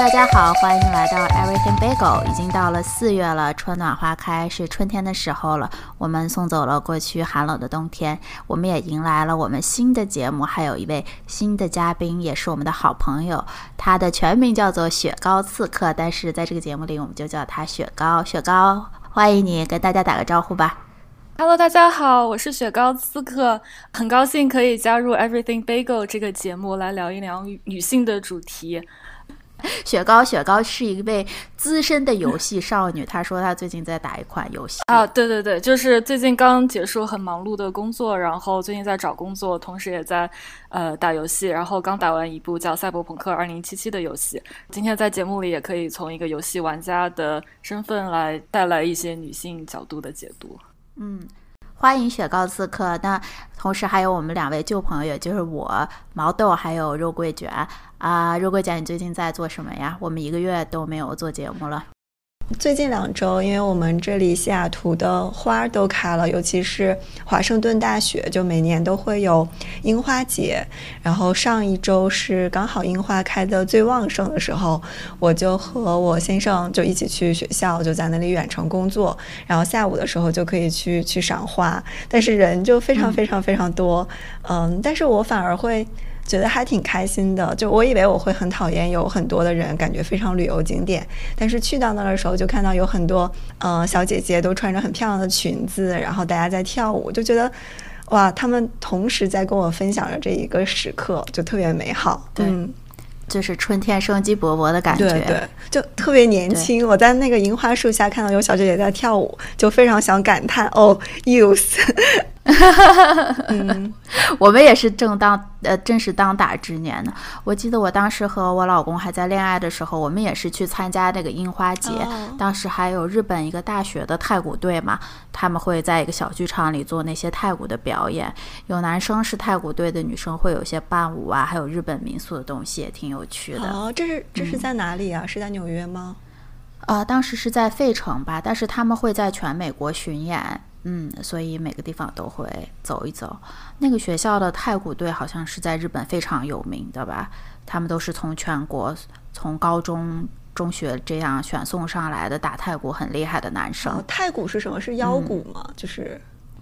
大家好，欢迎来到 Everything Bagel。已经到了四月了，春暖花开，是春天的时候了。我们送走了过去寒冷的冬天，我们也迎来了我们新的节目，还有一位新的嘉宾，也是我们的好朋友。他的全名叫做雪糕刺客，但是在这个节目里，我们就叫他雪糕。雪糕，欢迎你跟大家打个招呼吧。Hello，大家好，我是雪糕刺客，很高兴可以加入 Everything Bagel 这个节目来聊一聊女性的主题。雪糕，雪糕是一位资深的游戏少女。她说她最近在打一款游戏啊，对对对，就是最近刚结束很忙碌的工作，然后最近在找工作，同时也在呃打游戏，然后刚打完一部叫《赛博朋克2077》的游戏。今天在节目里也可以从一个游戏玩家的身份来带来一些女性角度的解读。嗯。欢迎雪糕刺客，那同时还有我们两位旧朋友，就是我毛豆还有肉桂卷啊。肉桂卷，你最近在做什么呀？我们一个月都没有做节目了。最近两周，因为我们这里西雅图的花都开了，尤其是华盛顿大学，就每年都会有樱花节。然后上一周是刚好樱花开的最旺盛的时候，我就和我先生就一起去学校，就在那里远程工作。然后下午的时候就可以去去赏花，但是人就非常非常非常多。嗯，但是我反而会。觉得还挺开心的，就我以为我会很讨厌有很多的人，感觉非常旅游景点，但是去到那儿的时候，就看到有很多嗯小姐姐都穿着很漂亮的裙子，然后大家在跳舞，就觉得 哇，他们同时在跟我分享着这一个时刻，就特别美好。嗯，就是春天生机勃勃的感觉，对对，就特别年轻。我在那个樱花树下看到有小姐姐在跳舞，就非常想感叹哦，youth。嗯，我们也是正当呃正是当打之年呢。我记得我当时和我老公还在恋爱的时候，我们也是去参加那个樱花节。当时还有日本一个大学的太鼓队嘛，他们会在一个小剧场里做那些太鼓的表演。有男生是太鼓队的，女生会有些伴舞啊，还有日本民俗的东西，也挺有趣的。哦，这是这是在哪里啊？是在纽约吗？呃，当时是在费城吧，但是他们会在全美国巡演。嗯，所以每个地方都会走一走。那个学校的太鼓队好像是在日本非常有名的吧？他们都是从全国、从高中、中学这样选送上来的打太鼓很厉害的男生。太鼓是什么？是腰鼓吗？就是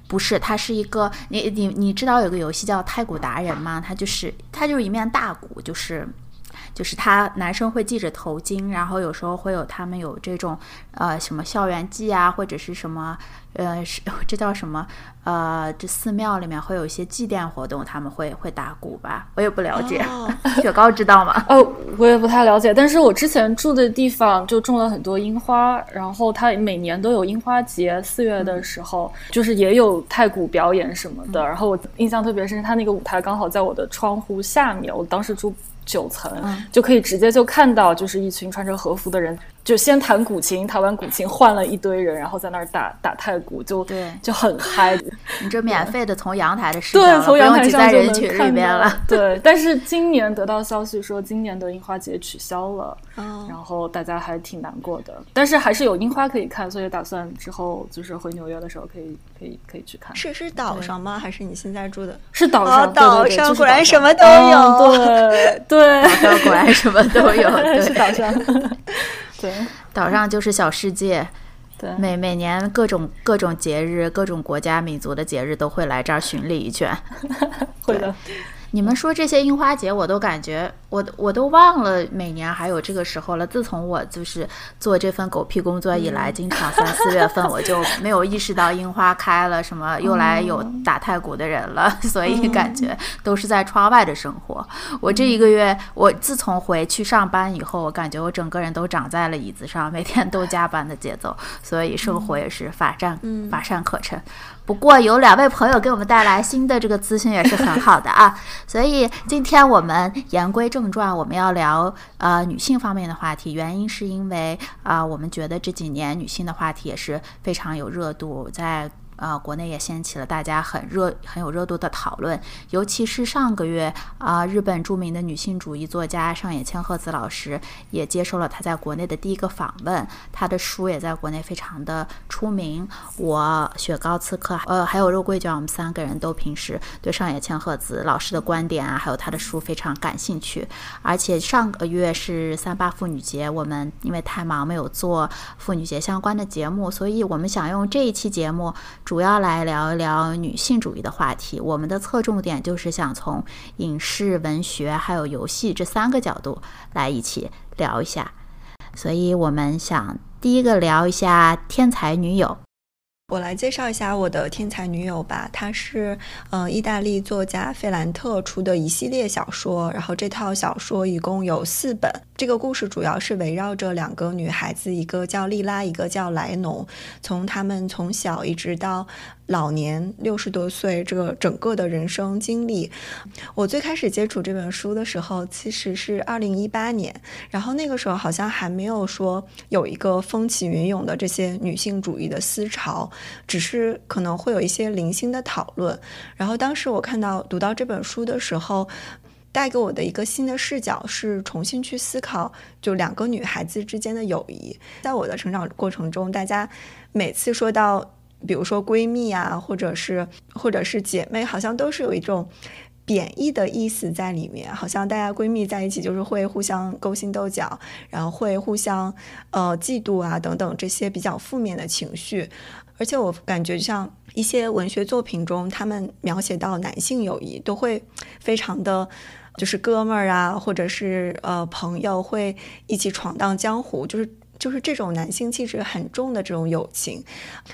不是？它是一个你你你知道有个游戏叫太鼓达人吗？它就是它就是一面大鼓，就是就是他男生会系着头巾，然后有时候会有他们有这种呃什么校园季啊，或者是什么。呃，是这叫什么？呃，这寺庙里面会有一些祭奠活动，他们会会打鼓吧？我也不了解，雪糕知道吗？哦，我也不太了解。但是我之前住的地方就种了很多樱花，然后它每年都有樱花节，四月的时候就是也有太鼓表演什么的。然后我印象特别深，它那个舞台刚好在我的窗户下面，我当时住九层，就可以直接就看到，就是一群穿着和服的人。就先弹古琴，弹完古琴换了一堆人，然后在那儿打打太鼓，就对，就很嗨。你这免费的从阳台的视角，对，从阳台上人群里边了。对，但是今年得到消息说，今年的樱花节取消了，然后大家还挺难过的。但是还是有樱花可以看，所以打算之后就是回纽约的时候可以可以可以去看。是是岛上吗？还是你现在住的？是岛上，岛上果然什么都有。对对，岛上果然什么都有。是岛上。对，岛上就是小世界。对，每每年各种各种节日，各种国家民族的节日都会来这儿巡礼一圈。会的。你们说这些樱花节，我都感觉我我都忘了每年还有这个时候了。自从我就是做这份狗屁工作以来，经常三四月份 我就没有意识到樱花开了，什么又来有打太鼓的人了，所以感觉都是在窗外的生活。我这一个月，我自从回去上班以后，我感觉我整个人都长在了椅子上，每天都加班的节奏，所以生活也是乏善乏善可陈。不过有两位朋友给我们带来新的这个资讯也是很好的啊，所以今天我们言归正传，我们要聊呃女性方面的话题。原因是因为啊，我们觉得这几年女性的话题也是非常有热度，在呃，国内也掀起了大家很热、很有热度的讨论。尤其是上个月啊，日本著名的女性主义作家上野千鹤子老师也接受了他在国内的第一个访问，他的书也在国内非常的出名。我雪糕刺客，呃，还有肉桂卷，我们三个人都平时对上野千鹤子老师的观点啊，还有他的书非常感兴趣。而且上个月是三八妇女节，我们因为太忙没有做妇女节相关的节目，所以我们想用这一期节目主要来聊一聊女性主义的话题。我们的侧重点就是想从影视、文学还有游戏这三个角度来一起聊一下。所以我们想第一个聊一下天才女友。我来介绍一下我的天才女友吧，她是呃意大利作家费兰特出的一系列小说，然后这套小说一共有四本。这个故事主要是围绕着两个女孩子，一个叫莉拉，一个叫莱农，从她们从小一直到。老年六十多岁，这个整个的人生经历，我最开始接触这本书的时候，其实是二零一八年，然后那个时候好像还没有说有一个风起云涌的这些女性主义的思潮，只是可能会有一些零星的讨论。然后当时我看到读到这本书的时候，带给我的一个新的视角是重新去思考，就两个女孩子之间的友谊。在我的成长过程中，大家每次说到。比如说闺蜜啊，或者是或者是姐妹，好像都是有一种贬义的意思在里面。好像大家闺蜜在一起就是会互相勾心斗角，然后会互相呃嫉妒啊等等这些比较负面的情绪。而且我感觉像一些文学作品中，他们描写到男性友谊都会非常的，就是哥们儿啊，或者是呃朋友会一起闯荡江湖，就是。就是这种男性气质很重的这种友情，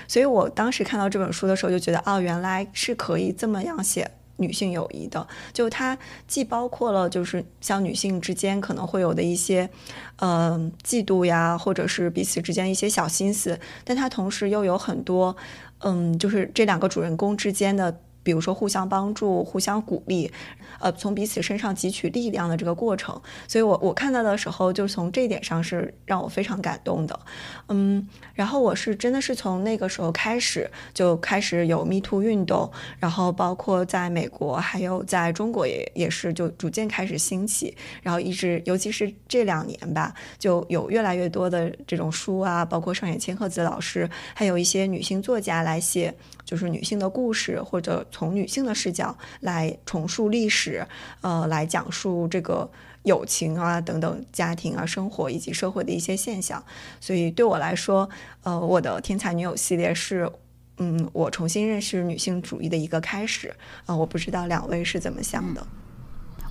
所以我当时看到这本书的时候就觉得，哦，原来是可以这么样写女性友谊的。就它既包括了就是像女性之间可能会有的一些，嗯，嫉妒呀，或者是彼此之间一些小心思，但它同时又有很多，嗯，就是这两个主人公之间的。比如说互相帮助、互相鼓励，呃，从彼此身上汲取力量的这个过程，所以我我看到的时候，就从这一点上是让我非常感动的，嗯，然后我是真的是从那个时候开始就开始有 Me Too 运动，然后包括在美国还有在中国也也是就逐渐开始兴起，然后一直尤其是这两年吧，就有越来越多的这种书啊，包括上野千鹤子老师，还有一些女性作家来写。就是女性的故事，或者从女性的视角来重述历史，呃，来讲述这个友情啊等等家庭啊生活以及社会的一些现象。所以对我来说，呃，我的天才女友系列是，嗯，我重新认识女性主义的一个开始。啊，我不知道两位是怎么想的。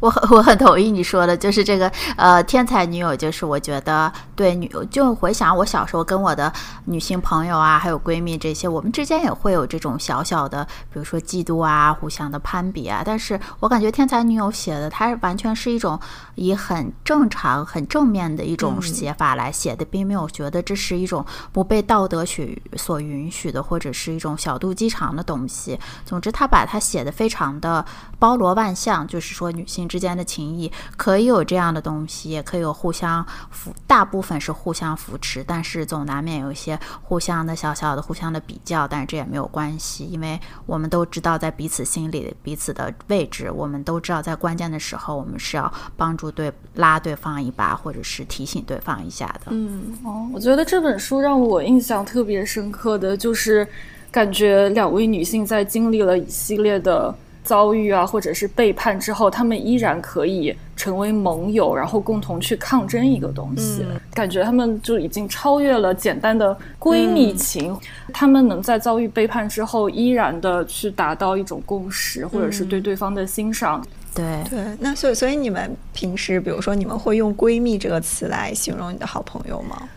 我很我很同意你说的，就是这个呃天才女友，就是我觉得对女就回想我小时候跟我的女性朋友啊，还有闺蜜这些，我们之间也会有这种小小的，比如说嫉妒啊，互相的攀比啊。但是我感觉天才女友写的，它完全是一种以很正常、很正面的一种写法来写的，并没有觉得这是一种不被道德许所允许的，或者是一种小肚鸡肠的东西。总之，他把它写的非常的包罗万象，就是说女性。之间的情谊可以有这样的东西，也可以有互相扶，大部分是互相扶持，但是总难免有一些互相的小小的互相的比较，但是这也没有关系，因为我们都知道在彼此心里彼此的位置，我们都知道在关键的时候我们是要帮助对拉对方一把，或者是提醒对方一下的。嗯，哦，我觉得这本书让我印象特别深刻的就是，感觉两位女性在经历了一系列的。遭遇啊，或者是背叛之后，他们依然可以成为盟友，然后共同去抗争一个东西。感觉他们就已经超越了简单的闺蜜情，他们能在遭遇背叛之后，依然的去达到一种共识，或者是对对方的欣赏。对对，那所以所以你们平时，比如说你们会用“闺蜜”这个词来形容你的好朋友吗？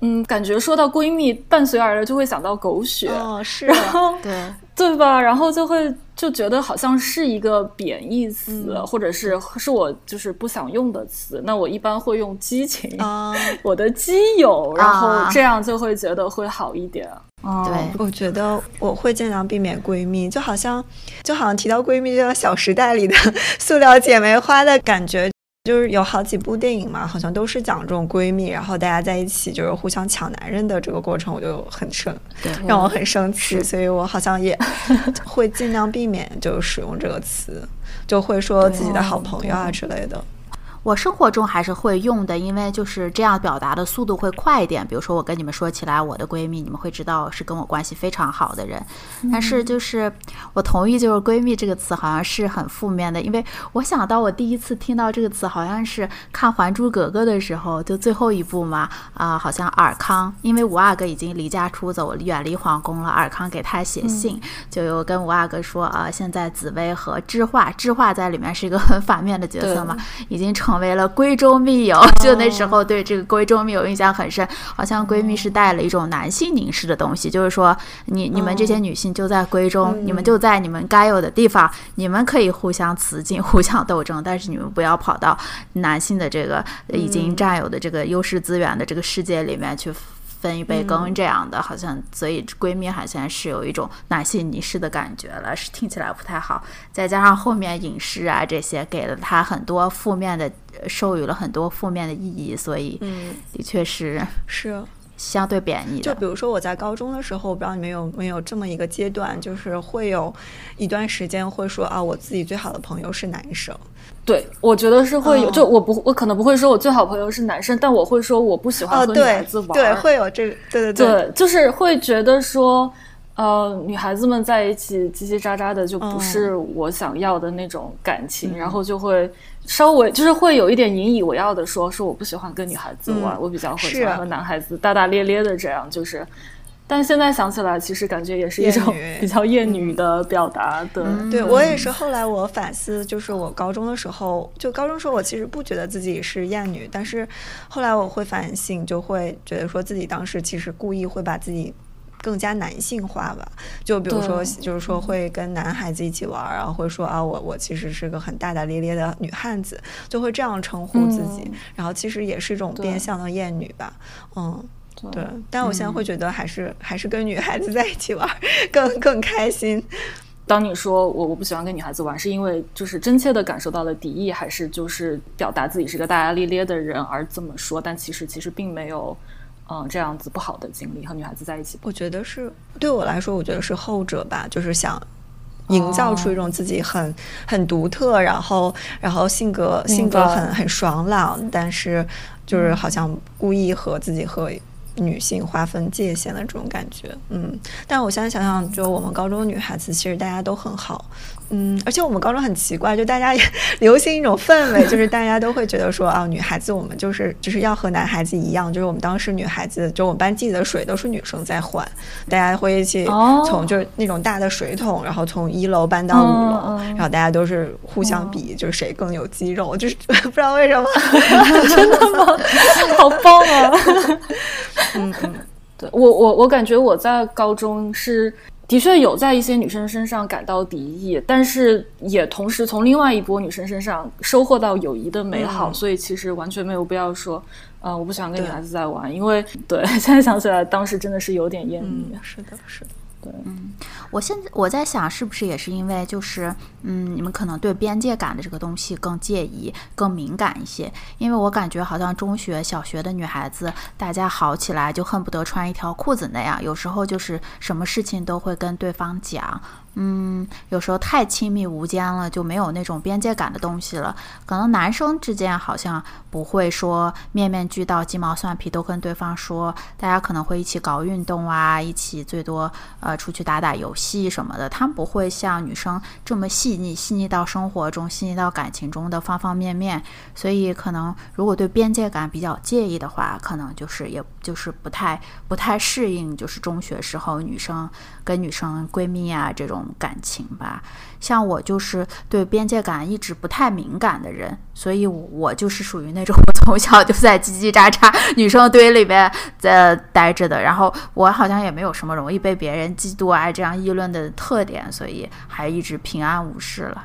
嗯，感觉说到闺蜜，伴随而来就会想到狗血。哦，是，然后对对吧？然后就会就觉得好像是一个贬义词，或者是是我就是不想用的词。那我一般会用激情，我的基友，然后这样就会觉得会好一点。对，我觉得我会尽量避免闺蜜，就好像就好像提到闺蜜，就像《小时代》里的 塑料姐妹花的感觉。就是有好几部电影嘛，好像都是讲这种闺蜜，然后大家在一起就是互相抢男人的这个过程，我就很生，让我很生气，所以我好像也 会尽量避免就使用这个词，就会说自己的好朋友啊之类的。我生活中还是会用的，因为就是这样表达的速度会快一点。比如说，我跟你们说起来我的闺蜜，你们会知道是跟我关系非常好的人。但是就是我同意，就是闺蜜这个词好像是很负面的，因为我想到我第一次听到这个词，好像是看《还珠格格》的时候，就最后一部嘛，啊，好像尔康，因为五阿哥已经离家出走，远离皇宫了，尔康给他写信，就有跟五阿哥说啊，现在紫薇和知画，知画在里面是一个很反面的角色嘛，已经成。成为了闺中密友，就那时候对这个闺中密友印象很深，好像闺蜜是带了一种男性凝视的东西，就是说你你们这些女性就在闺中，你们就在你们该有的地方，你们可以互相雌竞、互相斗争，但是你们不要跑到男性的这个已经占有的这个优势资源的这个世界里面去。分一杯羹这样的，好像所以闺蜜好像是有一种男性凝视的感觉了，是听起来不太好。再加上后面影视啊这些给了她很多负面的，授予了很多负面的意义，所以嗯，的确是是相对贬义的。就比如说我在高中的时候，我不知道你们有没有这么一个阶段，就是会有一段时间会说啊，我自己最好的朋友是男生。对，我觉得是会有，就我不，我可能不会说我最好朋友是男生，但我会说我不喜欢和女孩子玩。对，会有这个，对对对，就是会觉得说，呃，女孩子们在一起叽叽喳喳的，就不是我想要的那种感情，然后就会稍微就是会有一点引以为傲的说，说我不喜欢跟女孩子玩，我比较喜欢和男孩子大大咧咧的这样，就是。但现在想起来，其实感觉也是一种 比较厌女的表达。对，对我也是。后来我反思，就是我高中的时候，就高中时候，我其实不觉得自己是厌女，但是后来我会反省，就会觉得说自己当时其实故意会把自己更加男性化吧。就比如说，就是说会跟男孩子一起玩，然后会说啊，我我其实是个很大大咧咧的女汉子，就会这样称呼自己。然后其实也是一种变相的厌女吧。嗯。对，但我现在会觉得还是还是跟女孩子在一起玩更更开心。当你说我我不喜欢跟女孩子玩，是因为就是真切的感受到了敌意，还是就是表达自己是个大大咧咧的人而这么说？但其实其实并没有嗯这样子不好的经历和女孩子在一起。我觉得是对我来说，我觉得是后者吧，就是想营造出一种自己很很独特，然后然后性格性格很很爽朗，但是就是好像故意和自己和。女性划分界限的这种感觉，嗯，但我现在想想，就我们高中女孩子，其实大家都很好。嗯，而且我们高中很奇怪，就大家也 流行一种氛围，就是大家都会觉得说啊，女孩子我们就是就是要和男孩子一样，就是我们当时女孩子，就我们班自己的水都是女生在换，大家会一起从就是那种大的水桶，然后从一楼搬到五楼，然后大家都是互相比，就是谁更有肌肉，就是不知道为什么，真的吗？好棒啊！嗯嗯，对我我我感觉我在高中是。的确有在一些女生身上感到敌意，但是也同时从另外一波女生身上收获到友谊的美好，所以其实完全没有必要说，呃，我不想跟女孩子在玩，因为对 现在想起来，当时真的是有点厌女。是的，是的。嗯，我现在我在想，是不是也是因为就是，嗯，你们可能对边界感的这个东西更介意、更敏感一些？因为我感觉好像中学、小学的女孩子，大家好起来就恨不得穿一条裤子那样，有时候就是什么事情都会跟对方讲。嗯，有时候太亲密无间了，就没有那种边界感的东西了。可能男生之间好像不会说面面俱到、鸡毛蒜皮都跟对方说，大家可能会一起搞运动啊，一起最多呃出去打打游戏什么的。他们不会像女生这么细腻，细腻到生活中、细腻到感情中的方方面面。所以可能如果对边界感比较介意的话，可能就是也就是不太不太适应，就是中学时候女生跟女生闺蜜啊这种。感情吧，像我就是对边界感一直不太敏感的人，所以我就是属于那种 从小就在叽叽喳喳女生堆里边在待着的。然后我好像也没有什么容易被别人嫉妒啊这样议论的特点，所以还一直平安无事了。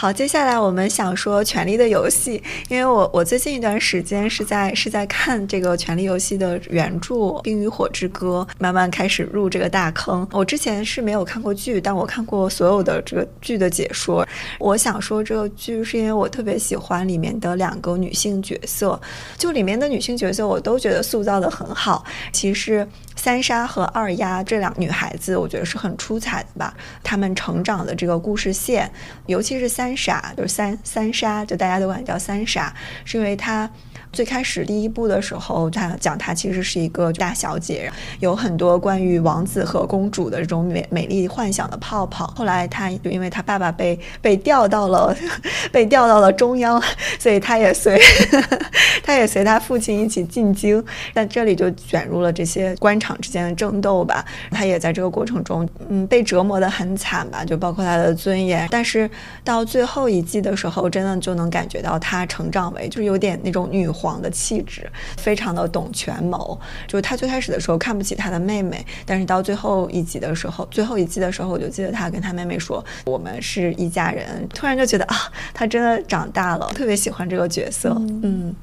好，接下来我们想说《权力的游戏》，因为我我最近一段时间是在是在看这个《权力游戏》的原著《冰与火之歌》，慢慢开始入这个大坑。我之前是没有看过剧，但我看过所有的这个剧的解说。我想说这个剧是因为我特别喜欢里面的两个女性角色，就里面的女性角色我都觉得塑造的很好。其实三莎和二丫这两女孩子，我觉得是很出彩的吧。她们成长的这个故事线，尤其是三。三傻就是三三杀，就大家都管叫三傻，是因为他。最开始第一部的时候，他讲她其实是一个大小姐，有很多关于王子和公主的这种美美丽幻想的泡泡。后来她就因为她爸爸被被调到了 被调到了中央，所以她也随 她也随她父亲一起进京。但这里就卷入了这些官场之间的争斗吧。她也在这个过程中，嗯，被折磨得很惨吧，就包括她的尊严。但是到最后一季的时候，真的就能感觉到她成长为就是有点那种女。皇的气质，非常的懂权谋。就是他最开始的时候看不起他的妹妹，但是到最后一集的时候，最后一季的时候，我就记得他跟他妹妹说：“我们是一家人。”突然就觉得啊，他真的长大了，特别喜欢这个角色。嗯，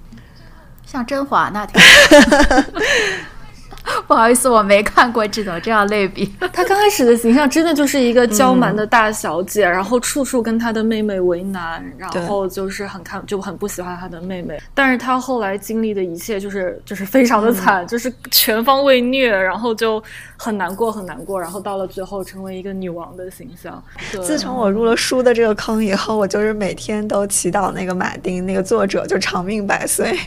像甄嬛那挺。不好意思，我没看过这种这样类比。她刚开始的形象真的就是一个娇蛮的大小姐，然后处处跟她的妹妹为难，然后就是很看就很不喜欢她的妹妹。但是她后来经历的一切就是就是非常的惨，就是全方位虐，然后就很难过很难过，然后到了最后成为一个女王的形象。自从我入了书的这个坑以后，我就是每天都祈祷那个马丁那个作者就长命百岁。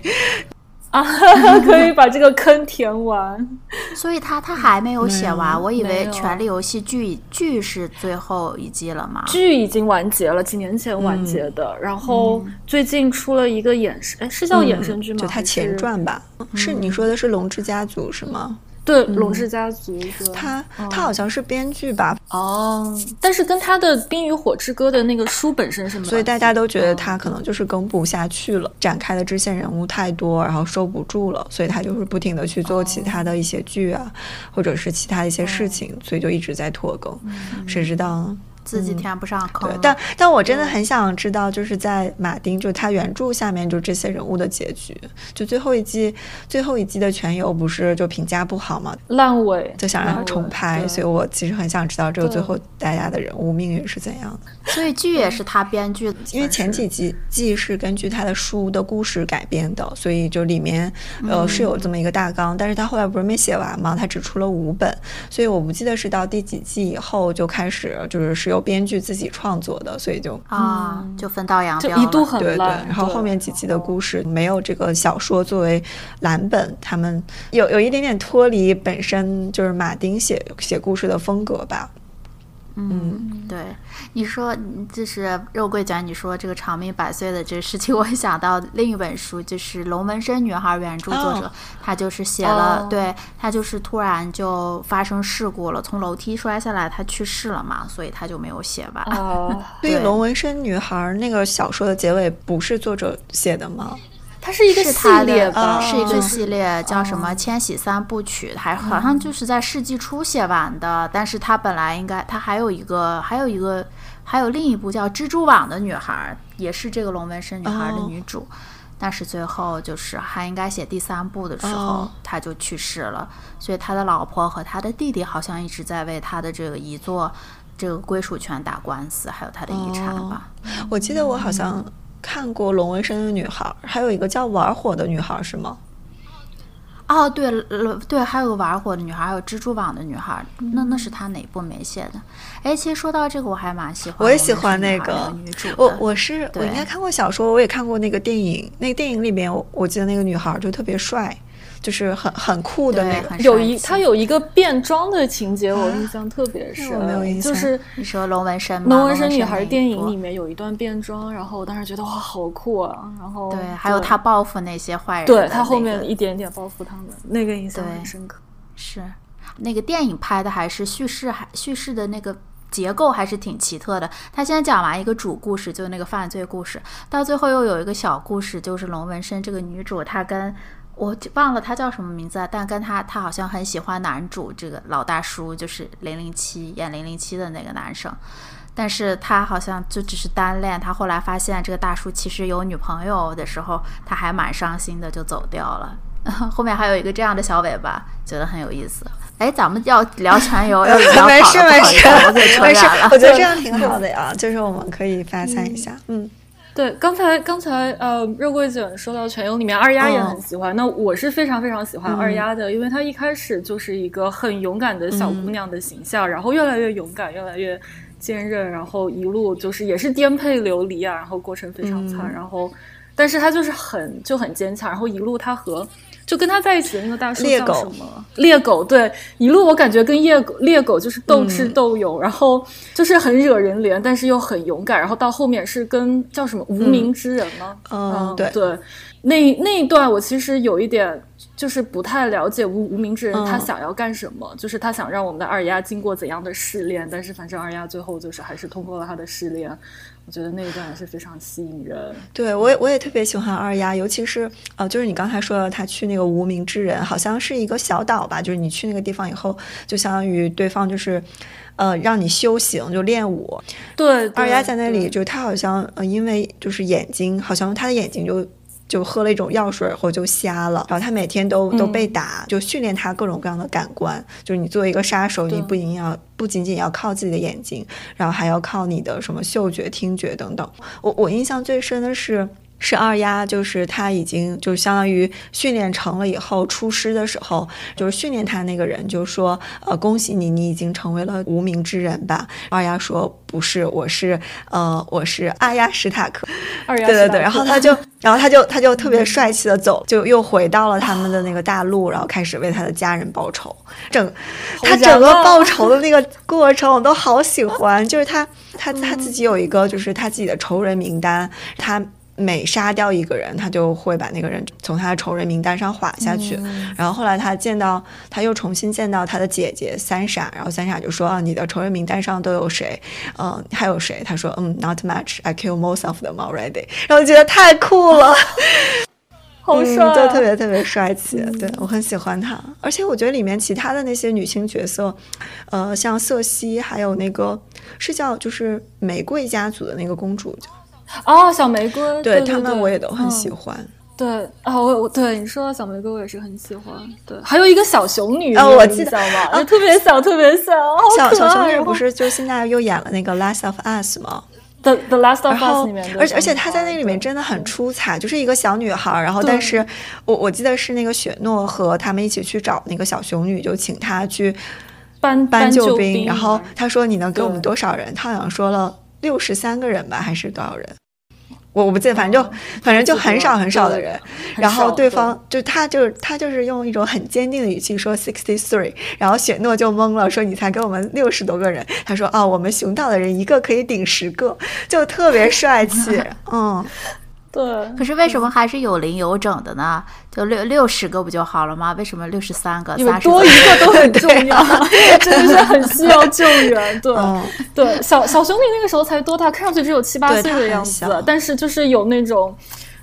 啊，可以把这个坑填完，所以他他还没有写完。我以为《权力游戏》剧剧是最后一季了嘛？剧已经完结了，几年前完结的。然后最近出了一个衍生，哎，是叫衍生剧吗？就它前传吧？是你说的是《龙之家族》是吗？对，龙之家族，他他好像是编剧吧？哦，但是跟他的《冰与火之歌》的那个书本身是，所以大家都觉得他可能就是更不下去了，展开的支线人物太多，然后收不住了，所以他就是不停的去做其他的一些剧啊，或者是其他的一些事情，所以就一直在拖更，谁知道？自己填不上坑，对，但但我真的很想知道，就是在马丁就他原著下面就这些人物的结局，就最后一季最后一季的全游不是就评价不好吗？烂尾，就想让他重拍，所以我其实很想知道这个最后大家的人物命运是怎样的。所以剧也是他编剧，因为前几集季是根据他的书的故事改编的，所以就里面呃是有这么一个大纲，但是他后来不是没写完吗？他只出了五本，所以我不记得是到第几季以后就开始就是是有。编剧自己创作的，所以就啊，就分道扬镳了。一度很对对，然后后面几集的故事没有这个小说作为蓝本，他们有有一点点脱离本身就是马丁写写故事的风格吧。嗯，对，你说就是肉桂卷，你说这个长命百岁的这个事情，我想到另一本书，就是《龙纹身女孩》原著作者，他就是写了，对他就是突然就发生事故了，从楼梯摔下来，他去世了嘛，所以他就没有写完。哦，所以《龙纹身女孩》那个小说的结尾不是作者写的吗？它是一个系列吧，是一个系列，叫什么《千禧三部曲》，还好像就是在世纪初写完的。但是它本来应该，它还有一个，还有一个，还有另一部叫《蜘蛛网的女孩》，也是这个龙纹身女孩的女主。但是最后就是还应该写第三部的时候，他就去世了。所以他的老婆和他的弟弟好像一直在为他的这个遗作、这个归属权打官司，还有他的遗产吧。我记得我好像。看过龙纹身的女孩，还有一个叫玩火的女孩，是吗？哦，对了，对，还有个玩火的女孩，还有蜘蛛网的女孩，那那是他哪部没写的？哎，其实说到这个，我还蛮喜欢，我也喜欢那个女主。我我是我应该看过小说，我也看过那个电影。那个电影里面，我我记得那个女孩就特别帅。就是很很酷的那个，有一他有一个变装的情节，我印象特别深。我没有印象。就是你说龙纹身吗？龙纹身女孩电影里面有一段变装，然后我当时觉得哇，好酷啊！然后对，还有他报复那些坏人，对他后面一点点报复他们，那个印象很深刻。是那个电影拍的还是叙事还叙事的那个结构还是挺奇特的。他先讲完一个主故事，就是那个犯罪故事，到最后又有一个小故事，就是龙纹身这个女主她跟。我忘了他叫什么名字啊，但跟他他好像很喜欢男主这个老大叔，就是零零七演零零七的那个男生。但是他好像就只是单恋。他后来发现这个大叔其实有女朋友的时候，他还蛮伤心的，就走掉了。后面还有一个这样的小尾巴，觉得很有意思。哎，咱们要聊全游，要聊 没事没事没事，我觉得这样 挺好的呀，就是我们可以发散一下。嗯，对，刚才刚才呃，肉桂卷说到全游里面，二丫也很喜欢。那我是非常非常喜欢二丫的，因为她一开始就是一个很勇敢的小姑娘的形象，然后越来越勇敢，越来越坚韧，然后一路就是也是颠沛流离啊，然后过程非常惨，然后但是她就是很就很坚强，然后一路她和。就跟他在一起的那个大叔叫什么？猎狗对，一路我感觉跟猎狗猎狗就是斗智斗勇，然后就是很惹人怜，但是又很勇敢。然后到后面是跟叫什么无名之人吗？嗯，对对，那那一段我其实有一点就是不太了解无无名之人他想要干什么，就是他想让我们的二丫经过怎样的试炼，但是反正二丫最后就是还是通过了他的试炼。我觉得那一段还是非常吸引人。对，我也我也特别喜欢二丫，尤其是呃，就是你刚才说的，他去那个无名之人，好像是一个小岛吧，就是你去那个地方以后，就相当于对方就是，呃，让你修行，就练武。对，二丫在那里，就他好像呃，因为就是眼睛，好像他的眼睛就。就喝了一种药水后就瞎了，然后他每天都都被打，就训练他各种各样的感官。就是你作为一个杀手，你不仅要不仅仅要靠自己的眼睛，然后还要靠你的什么嗅觉、听觉等等。我我印象最深的是。是二丫，就是他已经就相当于训练成了以后出师的时候，就是训练他那个人就说：“呃，恭喜你，你已经成为了无名之人吧？”二丫说：“不是，我是呃，我是阿丫史塔克。”二丫对对对，然后他就，然后他就他就特别帅气的走，就又回到了他们的那个大陆，然后开始为他的家人报仇。整他整个报 仇的那个过程，我都好喜欢。就是他他他自己有一个就是他自己的仇人名单，他。每杀掉一个人，他就会把那个人从他的仇人名单上划下去。然后后来他见到，他又重新见到他的姐姐三傻，然后三傻就说：“啊，你的仇人名单上都有谁？嗯，还有谁？”他说：“嗯，not much. I kill most of them already。”然后觉得太酷了，好帅，就特别特别帅气。对我很喜欢他，而且我觉得里面其他的那些女性角色，呃，像瑟西，还有那个是叫就是玫瑰家族的那个公主。哦，小玫瑰，对他们我也都很喜欢。对啊，我我对你说到小玫瑰，我也是很喜欢。对，还有一个小熊女，哦我记得吗？特别小，特别小，小小熊女不是就现在又演了那个《Last of Us》吗？The The Last of Us 里面，而且而且她在那里面真的很出彩，就是一个小女孩。然后，但是我我记得是那个雪诺和他们一起去找那个小熊女，就请她去搬搬救兵。然后她说：“你能给我们多少人？”她好像说了。六十三个人吧，还是多少人？我我不记得，反正就反正就很少很少的人。然后对方就他就是他就是用一种很坚定的语气说 sixty three，然后雪诺就懵了，说你才给我们六十多个人。他说啊，我们熊道的人一个可以顶十个，就特别帅气，嗯。对，可是为什么还是有零有整的呢？就六六十个不就好了吗？为什么六十三个？三十多一个都很重要，真的是很需要救援。对对，小小兄弟那个时候才多大？看上去只有七八岁的样子，但是就是有那种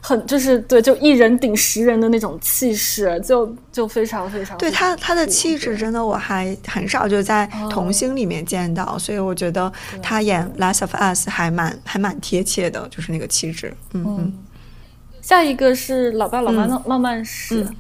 很就是对，就一人顶十人的那种气势，就就非常非常。对他他的气质真的我还很少就在童星里面见到，所以我觉得他演《Last of Us》还蛮还蛮贴切的，就是那个气质。嗯嗯。下一个是《老爸老妈的浪漫史》，《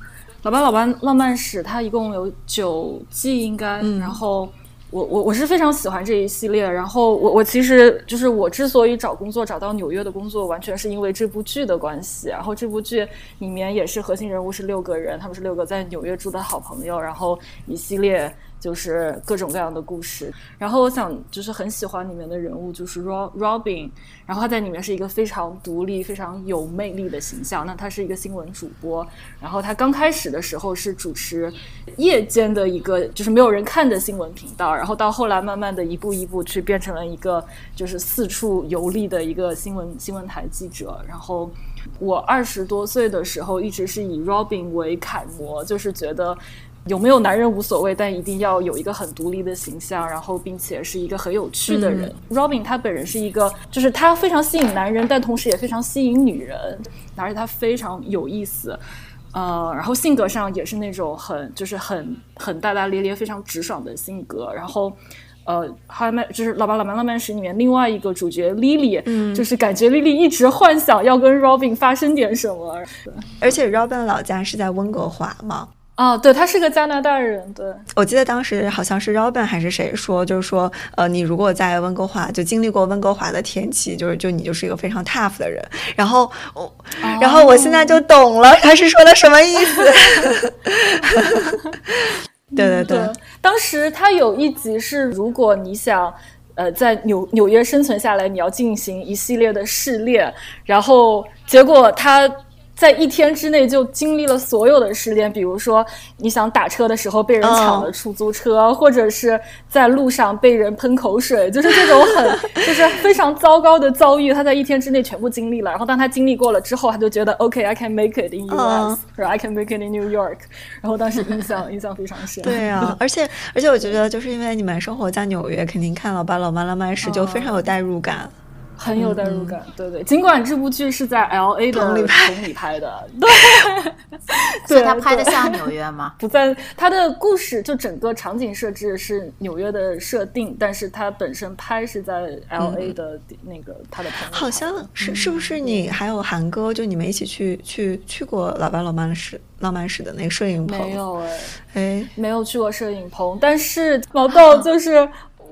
老爸老妈浪漫史》它一共有九季，应该。然后我我我是非常喜欢这一系列。然后我我其实就是我之所以找工作找到纽约的工作，完全是因为这部剧的关系。然后这部剧里面也是核心人物是六个人，他们是六个在纽约住的好朋友。然后一系列。就是各种各样的故事，然后我想就是很喜欢里面的人物，就是 Robin，然后他在里面是一个非常独立、非常有魅力的形象。那他是一个新闻主播，然后他刚开始的时候是主持夜间的一个就是没有人看的新闻频道，然后到后来慢慢的一步一步去变成了一个就是四处游历的一个新闻新闻台记者。然后我二十多岁的时候一直是以 Robin 为楷模，就是觉得。有没有男人无所谓，但一定要有一个很独立的形象，然后并且是一个很有趣的人。Robin 他本人是一个，就是他非常吸引男人，但同时也非常吸引女人，而且他非常有意思，呃，然后性格上也是那种很就是很很大大咧咧、非常直爽的性格。然后，呃，还有就是《老爸老妈浪漫史》里面另外一个主角 Lily，嗯，就是感觉 Lily 一直幻想要跟 Robin 发生点什么。而且 Robin 老家是在温哥华嘛。哦，对，他是个加拿大人。对，我记得当时好像是 Robin 还是谁说，就是说，呃，你如果在温哥华就经历过温哥华的天气，就是就你就是一个非常 tough 的人。然后我，然后我现在就懂了，他是说的什么意思。对对对，当时他有一集是，如果你想，呃，在纽纽约生存下来，你要进行一系列的试炼，然后结果他。在一天之内就经历了所有的失恋，比如说你想打车的时候被人抢了出租车，或者是在路上被人喷口水，就是这种很 就是非常糟糕的遭遇，他在一天之内全部经历了。然后当他经历过了之后，他就觉得 OK，I can make it in US，I can make it in New York。然后当时印象 印象非常深。对啊，而且而且我觉得就是因为你们生活在纽约，肯定看了《巴老妈浪漫史》就非常有代入感。很有代入感，对对。尽管这部剧是在 L A 的棚里拍的，对，所以他拍的像 纽约吗？不在，他的故事就整个场景设置是纽约的设定，但是他本身拍是在 L A 的那个他的棚。好像是是不是你还有韩哥，就你们一起去去去过老白老妈的史浪漫史的那个摄影棚？没有哎，哎，没有去过摄影棚，但是毛豆就是。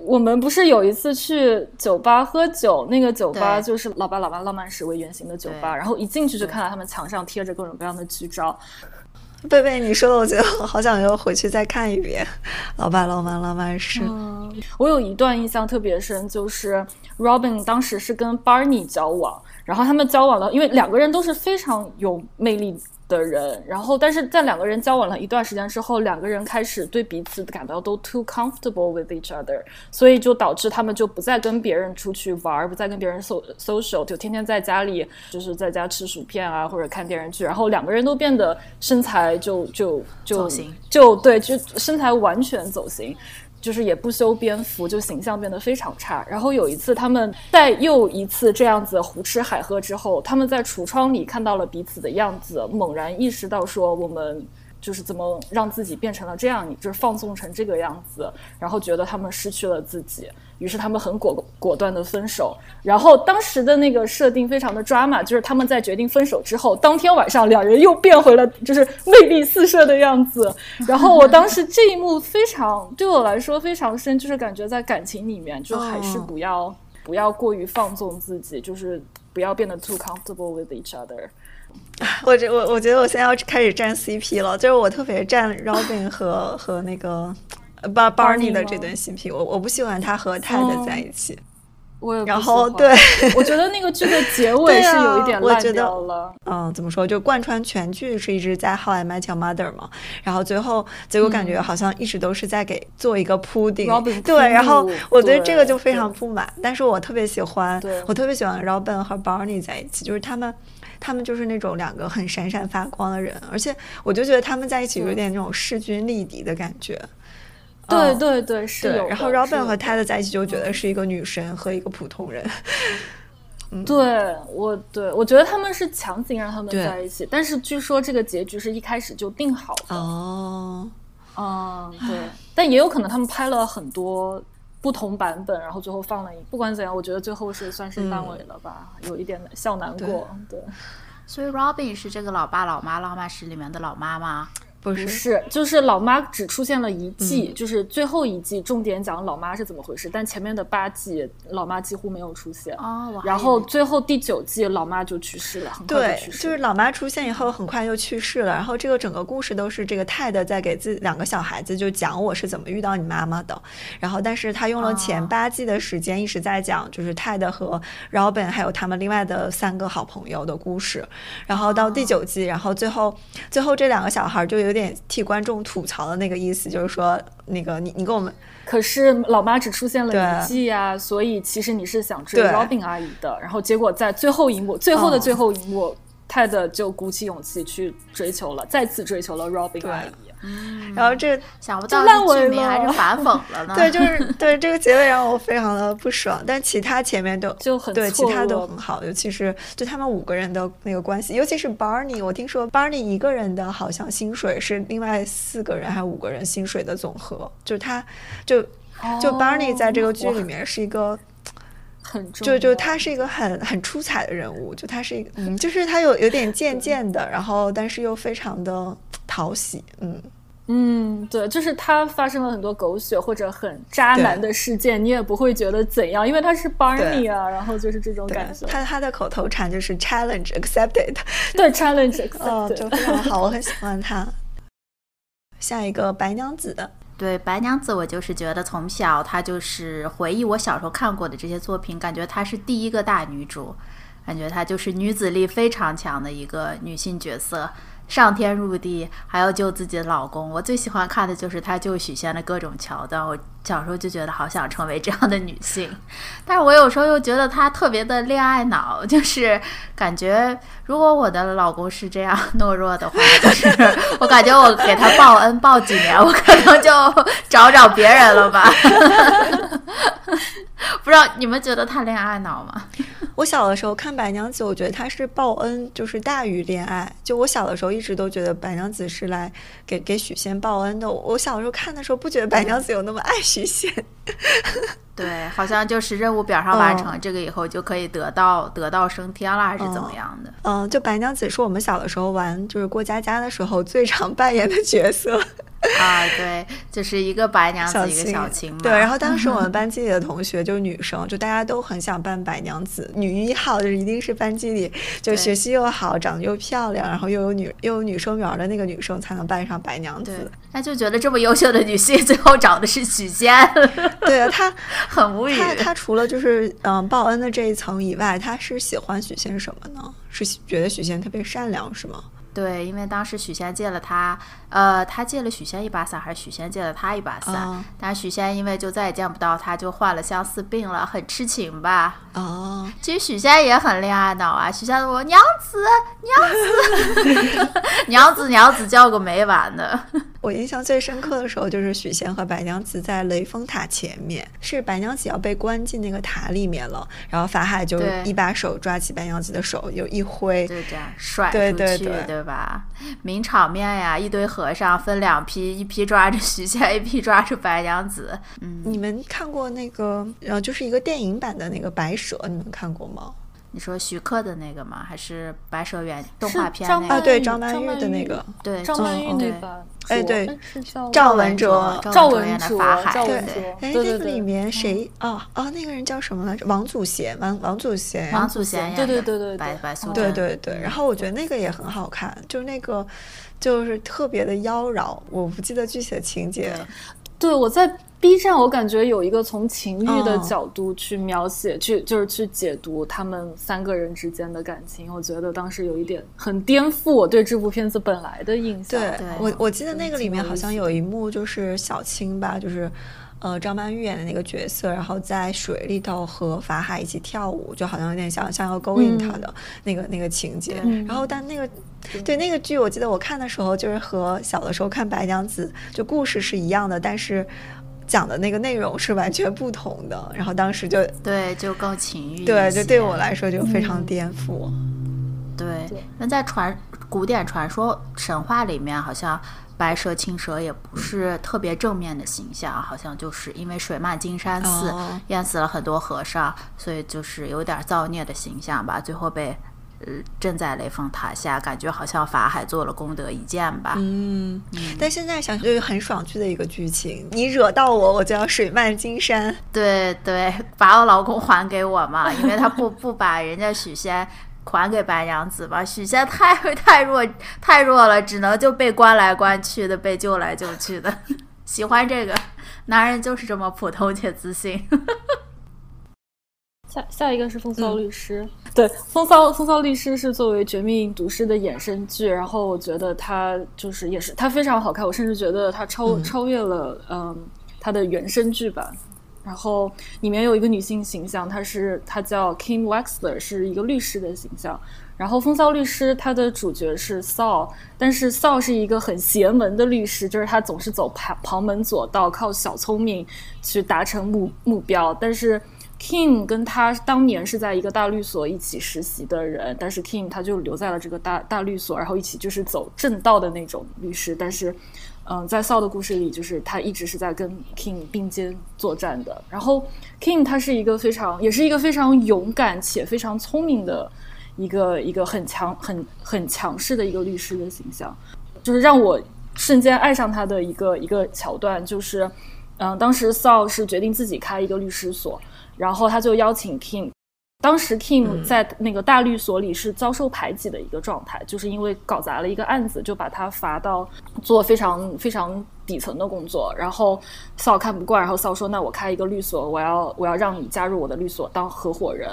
我们不是有一次去酒吧喝酒，那个酒吧就是《老爸老妈浪漫史》为原型的酒吧，然后一进去就看到他们墙上贴着各种各样的剧照。贝贝，你说的，我觉得好想又回去再看一遍《老爸老妈浪漫史》。我有一段印象特别深，就是 Robin 当时是跟 Barney 交往，然后他们交往了，因为两个人都是非常有魅力。的人，然后但是在两个人交往了一段时间之后，两个人开始对彼此感到都 too comfortable with each other，所以就导致他们就不再跟别人出去玩，不再跟别人 so social，就天天在家里就是在家吃薯片啊或者看电视剧，然后两个人都变得身材就就就走形，就对，就身材完全走形。就是也不修边幅，就形象变得非常差。然后有一次，他们在又一次这样子胡吃海喝之后，他们在橱窗里看到了彼此的样子，猛然意识到说我们。就是怎么让自己变成了这样，你就是放纵成这个样子，然后觉得他们失去了自己，于是他们很果果断的分手。然后当时的那个设定非常的抓马，就是他们在决定分手之后，当天晚上两人又变回了就是魅力四射的样子。然后我当时这一幕非常对我来说非常深，就是感觉在感情里面就还是不要不要过于放纵自己，就是不要变得 too comfortable with each other。我这我我觉得我现在要开始站 CP 了，就是我特别站 Robin 和和那个 Bar Barney 的这对 CP，我我不喜欢他和 Ted 在一起。我然后对，我觉得那个剧的结尾是有一点烂掉了。嗯，怎么说？就贯穿全剧是一直在 How I Met Your Mother 嘛，然后最后结果感觉好像一直都是在给做一个铺垫。对，然后我对这个就非常不满，但是我特别喜欢，我特别喜欢 Robin 和 Barney 在一起，就是他们。他们就是那种两个很闪闪发光的人，而且我就觉得他们在一起有点那种势均力敌的感觉。对对对，是有。然后 Robin 和 Ted 在一起就觉得是一个女神和一个普通人。对我，对我觉得他们是强行让他们在一起，但是据说这个结局是一开始就定好的。哦，嗯，对，但也有可能他们拍了很多。不同版本，然后最后放了一。不管怎样，我觉得最后是算是烂尾了吧，有一点笑难过。对，所以 Robin 是这个老爸老妈浪漫史里面的老妈吗？不是，就是老妈只出现了一季，就是最后一季，重点讲老妈是怎么回事。但前面的八季，老妈几乎没有出现。哦，然后最后第九季，老妈就去世了，很快就去世。就是老妈出现以后，很快又去世了。然后这个整个故事都是这个泰德在给自两个小孩子就讲我是怎么遇到你妈妈的。然后，但是他用了前八季的时间一直在讲，就是泰德和 Robin 还有他们另外的三个好朋友的故事。然后到第九季，然后最后最后这两个小孩就有。有点替观众吐槽的那个意思，就是说，那个你你跟我们，可是老妈只出现了一季啊，所以其实你是想追 Robin 阿姨的，然后结果在最后一幕，最后的最后一幕。泰德就鼓起勇气去追求了，再次追求了 Robin 阿姨。嗯，然后这想不到烂尾了，还是反讽了呢。对，就是对这个结尾让我非常的不爽，但其他前面都就很对，其他都很好，尤其是就他们五个人的那个关系，尤其是 Barney，我听说 Barney 一个人的好像薪水是另外四个人还是五个人薪水的总和，就是他就。就 Barney 在这个剧里面是一个。很重就就他是一个很很出彩的人物，就他是一个，嗯，就是他有有点贱贱的，然后但是又非常的讨喜，嗯，嗯，对，就是他发生了很多狗血或者很渣男的事件，你也不会觉得怎样，因为他是 Barney 啊，然后就是这种感觉。他他的口头禅就是 challenge accepted，对 challenge accepted，就非常好，我很 喜欢他。下一个白娘子的，对白娘子，我就是觉得从小她就是回忆我小时候看过的这些作品，感觉她是第一个大女主，感觉她就是女子力非常强的一个女性角色，上天入地，还要救自己的老公。我最喜欢看的就是她救许仙的各种桥段，小时候就觉得好想成为这样的女性，但是我有时候又觉得她特别的恋爱脑，就是感觉如果我的老公是这样懦弱的话，就是 我感觉我给他报恩报几年，我可能就找找别人了吧。不知道你们觉得他恋爱脑吗？我小的时候看白娘子，我觉得她是报恩，就是大于恋爱。就我小的时候一直都觉得白娘子是来给给许仙报恩的。我小时候看的时候不觉得白娘子有那么爱许仙。对，好像就是任务表上完成这个以后就可以得到得到升天了，还是怎么样的？嗯，就白娘子是我们小的时候玩就是过家家的时候最常扮演的角色。啊，对，就是一个白娘子，一个小青嘛。对，然后当时我们 班级里的同学就是女生，就大家都很想扮白娘子，女一号就是一定是班级里就学习又好，长得又漂亮，然后又有女又有女生缘的那个女生才能扮上白娘子。，那就觉得这么优秀的女性，最后找的是许仙，对啊，她很无语。她她除了就是嗯报恩的这一层以外，她是喜欢许仙什么呢？是喜觉得许仙特别善良是吗？对，因为当时许仙借了他，呃，他借了许仙一把伞，还是许仙借了他一把伞？啊但是许仙因为就再也见不到他，就患了相思病了，很痴情吧。哦，其实许仙也很恋爱脑啊，许仙我娘子娘子 娘子娘子叫个没完的。我印象最深刻的时候就是许仙和白娘子在雷峰塔前面，是白娘子要被关进那个塔里面了，然后法海就一把手抓起白娘子的手，有一挥，就这样甩出对去，对对吧？名场面呀，一堆和尚分两批，一批抓着许仙，一批抓住白娘子。嗯，你们看过那个呃，就是一个电影版的那个白蛇，你们看过吗？你说徐克的那个吗？还是白蛇原动画片那个？对，张曼玉的那个，对，张曼玉那对版，哎对是叫赵文文卓赵赵文卓演的法海，赵对文卓，哎，那个里面谁？哦哦，那个人叫什么来着？王祖贤，王王祖贤。王祖贤演对的，对对对对白白素贞对贞，对对，然后我觉得那个也很好看，就是那个就是特别的妖娆，我不记得具体的情节了。对，我在 B 站，我感觉有一个从情欲的哦角度去描写，去就是去解读他们三个人之间的感情。我觉得当时有一点很颠覆我对这部片子本来的印象。对对我，我记得那个里面好像有一幕就是小青吧，就是呃张曼玉演的那个角色，然后在水里头和法海一起跳舞，就好像有点像像要勾引他的那个、那个情节。嗯然后但那个对那个剧，我记得我看的时候就是和小的时候看白娘子就故事是一样的，但是。讲的那个内容是完全不同的，然后当时就对，就更情欲对，就对我来说就非常嗯颠覆。对对，那在传古典传说神话里面，好像白蛇、青蛇也不是特别正面的形象，好像就是因为水漫金山寺、哦淹死了很多和尚，所以就是有点造孽的形象吧，最后被。呃，镇在雷峰塔下，感觉好像法海做了功德一件吧。嗯，但现在想想就是很爽剧的一个剧情，你惹到我，我就要水漫金山。对对，把我老公还给我嘛，因为他不 不把人家许仙还给白娘子吧，许仙太太弱太弱了，只能就被关来关去的，被救来救去的。喜欢这个男人就是这么普通且自信。下下一个是《风骚嗯律师》对，《风骚风骚律师》是作为《绝命毒师》的衍生剧，然后我觉得它就是也是它非常好看，我甚至觉得它超、嗯超越了嗯它的原声剧版。然后里面有一个女性形象，她是她叫 Kim Wexler，是一个律师的形象。然后《风骚律师》它的主角是 Saul，但是 Saul 是一个很邪门的律师，就是他总是走旁旁门左道，靠小聪明去达成目目标。但是 Kim 跟他当年是在一个大律所一起实习的人，但是 Kim 他就留在了这个大大律所，然后一起就是走正道的那种律师。但是嗯，在 Saul 的故事里，就是他一直是在跟 King 并肩作战的。然后 King 他是一个非常，也是一个非常勇敢且非常聪明的一个一个很强、很很强势的一个律师的形象。就是让我瞬间爱上他的一个一个桥段，就是嗯，当时 Saul 是决定自己开一个律师所，然后他就邀请 King。当时 Kim 在那个大律所里是遭受排挤的一个状态，就是因为搞砸了一个案子，就把他罚到做非常非常。底层的工作，然后扫看不惯，然后扫说：“那我开一个律所，我要我要让你加入我的律所当合伙人。”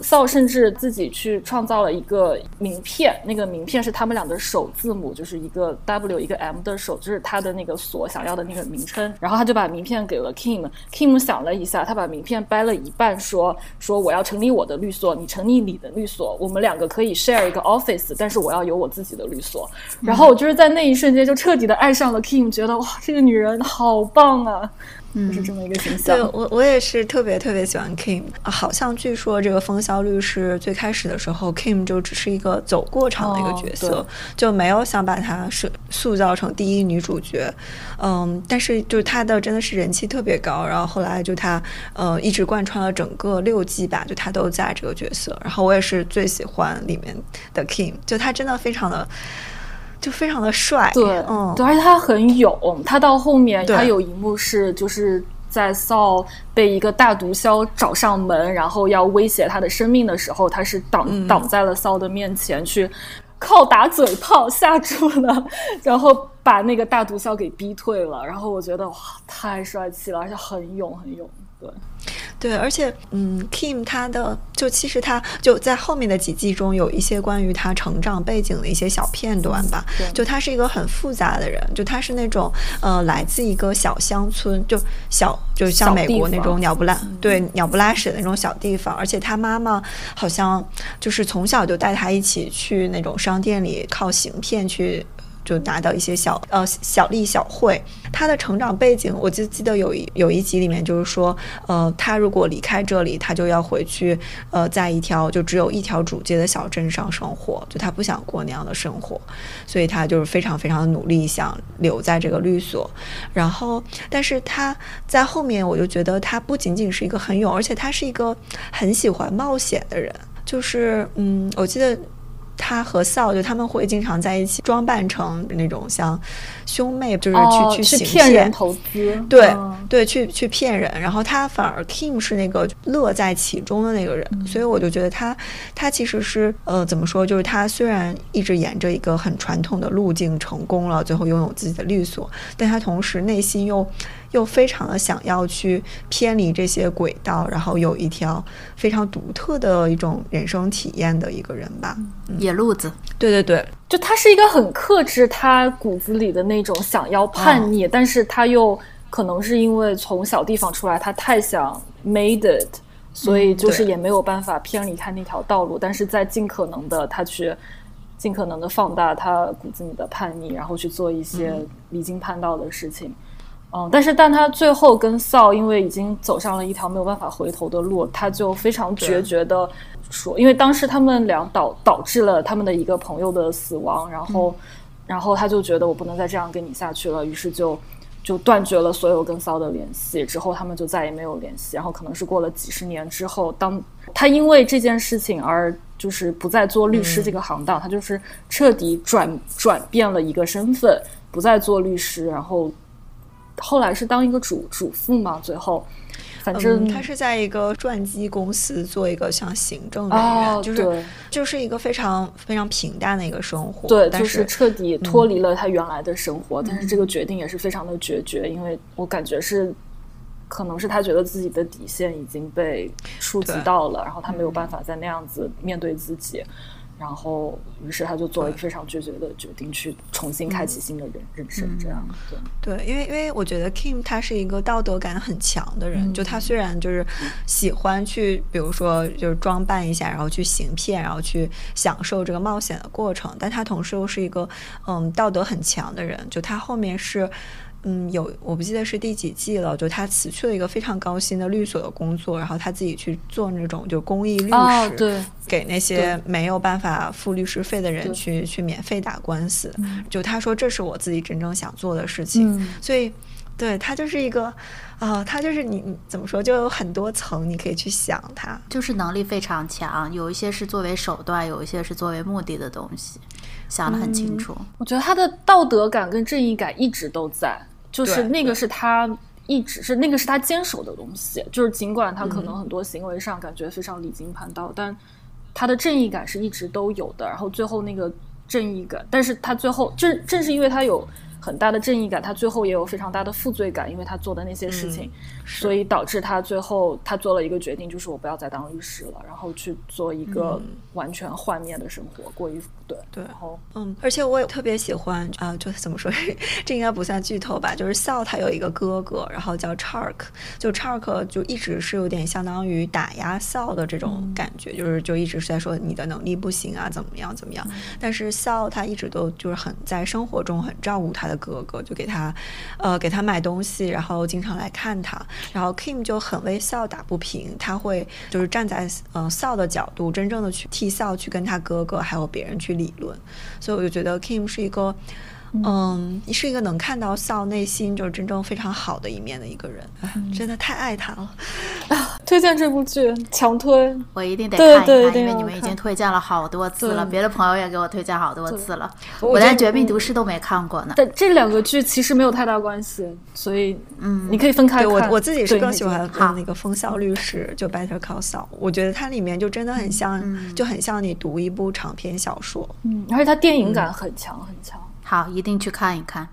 扫甚至自己去创造了一个名片，那个名片是他们俩的首字母，就是一个 W 一个 M 的首，就是他的那个所想要的那个名称。然后他就把名片给了 Kim。Kim 想了一下，他把名片掰了一半，说：“说我要成立我的律所，你成立你的律所，我们两个可以 share 一个 office，但是我要有我自己的律所。”然后我就是在那一瞬间就彻底的爱上了 Kim，觉得哇。这个女人好棒啊，就是这么一个形象。对我，我也是特别特别喜欢 Kim。好像据说这个风骚律师最开始的时候，Kim 就只是一个走过场的一个角色，就没有想把她是塑造成第一女主角。嗯，但是就是她的真的是人气特别高，然后后来就她呃一直贯穿了整个六季吧，就她都在这个角色。然后我也是最喜欢里面的 Kim，就她真的非常的。就非常的帅，对，嗯，对，而且他很勇。他到后面，他有一幕是就是在扫被一个大毒枭找上门，然后要威胁他的生命的时候，他是挡挡在了扫的面前，去靠打嘴炮吓住了，然后把那个大毒枭给逼退了。然后我觉得哇，太帅气了，而且很勇，很勇。对，对，而且，嗯，Kim 他的就其实他就在后面的几季中有一些关于他成长背景的一些小片段吧。就他是一个很复杂的人，就他是那种呃来自一个小乡村，就小就像美国那种鸟不拉对鸟不拉屎的那种小地方，而且他妈妈好像就是从小就带他一起去那种商店里靠行骗去。就拿到一些小呃小利小惠，他的成长背景，我就记得有一有一集里面就是说，呃，他如果离开这里，他就要回去，呃，在一条就只有一条主街的小镇上生活，就他不想过那样的生活，所以他就是非常非常的努力想留在这个律所，然后，但是他在后面我就觉得他不仅仅是一个很勇，而且他是一个很喜欢冒险的人，就是嗯，我记得。他和笑就他们会经常在一起装扮成那种像兄妹，就是去去行骗人投资，对对，去去骗人。然后他反而 Kim 是那个乐在其中的那个人，所以我就觉得他他其实是呃怎么说，就是他虽然一直沿着一个很传统的路径成功了，最后拥有自己的律所，但他同时内心又。又非常的想要去偏离这些轨道，然后有一条非常独特的一种人生体验的一个人吧，野路子。对对对，就他是一个很克制他骨子里的那种想要叛逆，但是他又可能是因为从小地方出来，他太想 made it，所以就是也没有办法偏离开那条道路，但是在尽可能的他去尽可能的放大他骨子里的叛逆，然后去做一些离经叛道的事情。嗯，但是但他最后跟扫，因为已经走上了一条没有办法回头的路，他就非常决绝的说，因为当时他们俩导导致了他们的一个朋友的死亡，然后，然后他就觉得我不能再这样跟你下去了，于是就就断绝了所有跟骚的联系，之后他们就再也没有联系，然后可能是过了几十年之后，当他因为这件事情而就是不再做律师这个行当，他就是彻底转转变了一个身份，不再做律师，然后。后来是当一个主主妇嘛，最后，反正他是在一个传记公司做一个像行政人员，就是就是一个非常非常平淡的一个生活，对，就是彻底脱离了他原来的生活。但是这个决定也是非常的决绝，因为我感觉是，可能是他觉得自己的底线已经被触及到了，然后他没有办法再那样子面对自己。然后，于是他就做了一个非常决绝的决定，去重新开启新的人人生。这样，对对，因为因为我觉得 Kim 他是一个道德感很强的人，就他虽然就是喜欢去，比如说就是装扮一下，然后去行骗，然后去享受这个冒险的过程，但他同时又是一个嗯道德很强的人。就他后面是。嗯，有我不记得是第几季了，就他辞去了一个非常高薪的律所的工作，然后他自己去做那种就公益律师。对，给那些没有办法付律师费的人去去免费打官司。就他说这是我自己真正想做的事情，所以对他就是一个啊，他就是你你怎么说，就有很多层你可以去想他，就是能力非常强，有一些是作为手段，有一些是作为目的的东西，想得很清楚。我觉得他的道德感跟正义感一直都在，就是那个是他。一直是那个是他坚守的东西，就是尽管他可能很多行为上感觉非常离经叛道，但他的正义感是一直都有的。然后最后那个正义感，但是他最后正正是因为他有很大的正义感，他最后也有非常大的负罪感，因为他做的那些事情，所以导致他最后他做了一个决定，就是我不要再当律师了，然后去做一个完全幻灭的生活，过一。对对，然后嗯，而且我也特别喜欢啊，就怎么说，这应该不算剧透吧？就是笑他有一个哥哥，然后叫 Chark，就 Chark 就一直是有点相当于打压笑的这种感觉，就是就一直是在说你的能力不行啊，怎么样怎么样。但是笑他一直都就是很在生活中很照顾他的哥哥，就给他呃给他买东西，然后经常来看他。然后 Kim 就很为 Sao 打不平，他会就是站在呃笑的角度，真正的去替 Sao 去跟他哥哥还有别人去。理论，所以我就觉得 Kim 是一个。嗯，你是一个能看到笑内心就是真正非常好的一面的一个人，真的太爱他了。啊！推荐这部剧，强推，我一定得看一看，因为你们已经推荐了好多次了，别的朋友也给我推荐好多次了，我连《绝命毒师》都没看过呢。但这两个剧其实没有太大关系，所以嗯，你可以分开看。我我自己是更喜欢看那个《风骚律师》，就 Better Call Saul，我觉得它里面就真的很像，就很像你读一部长篇小说，嗯，而且它电影感很强很强。好，一定去看一看。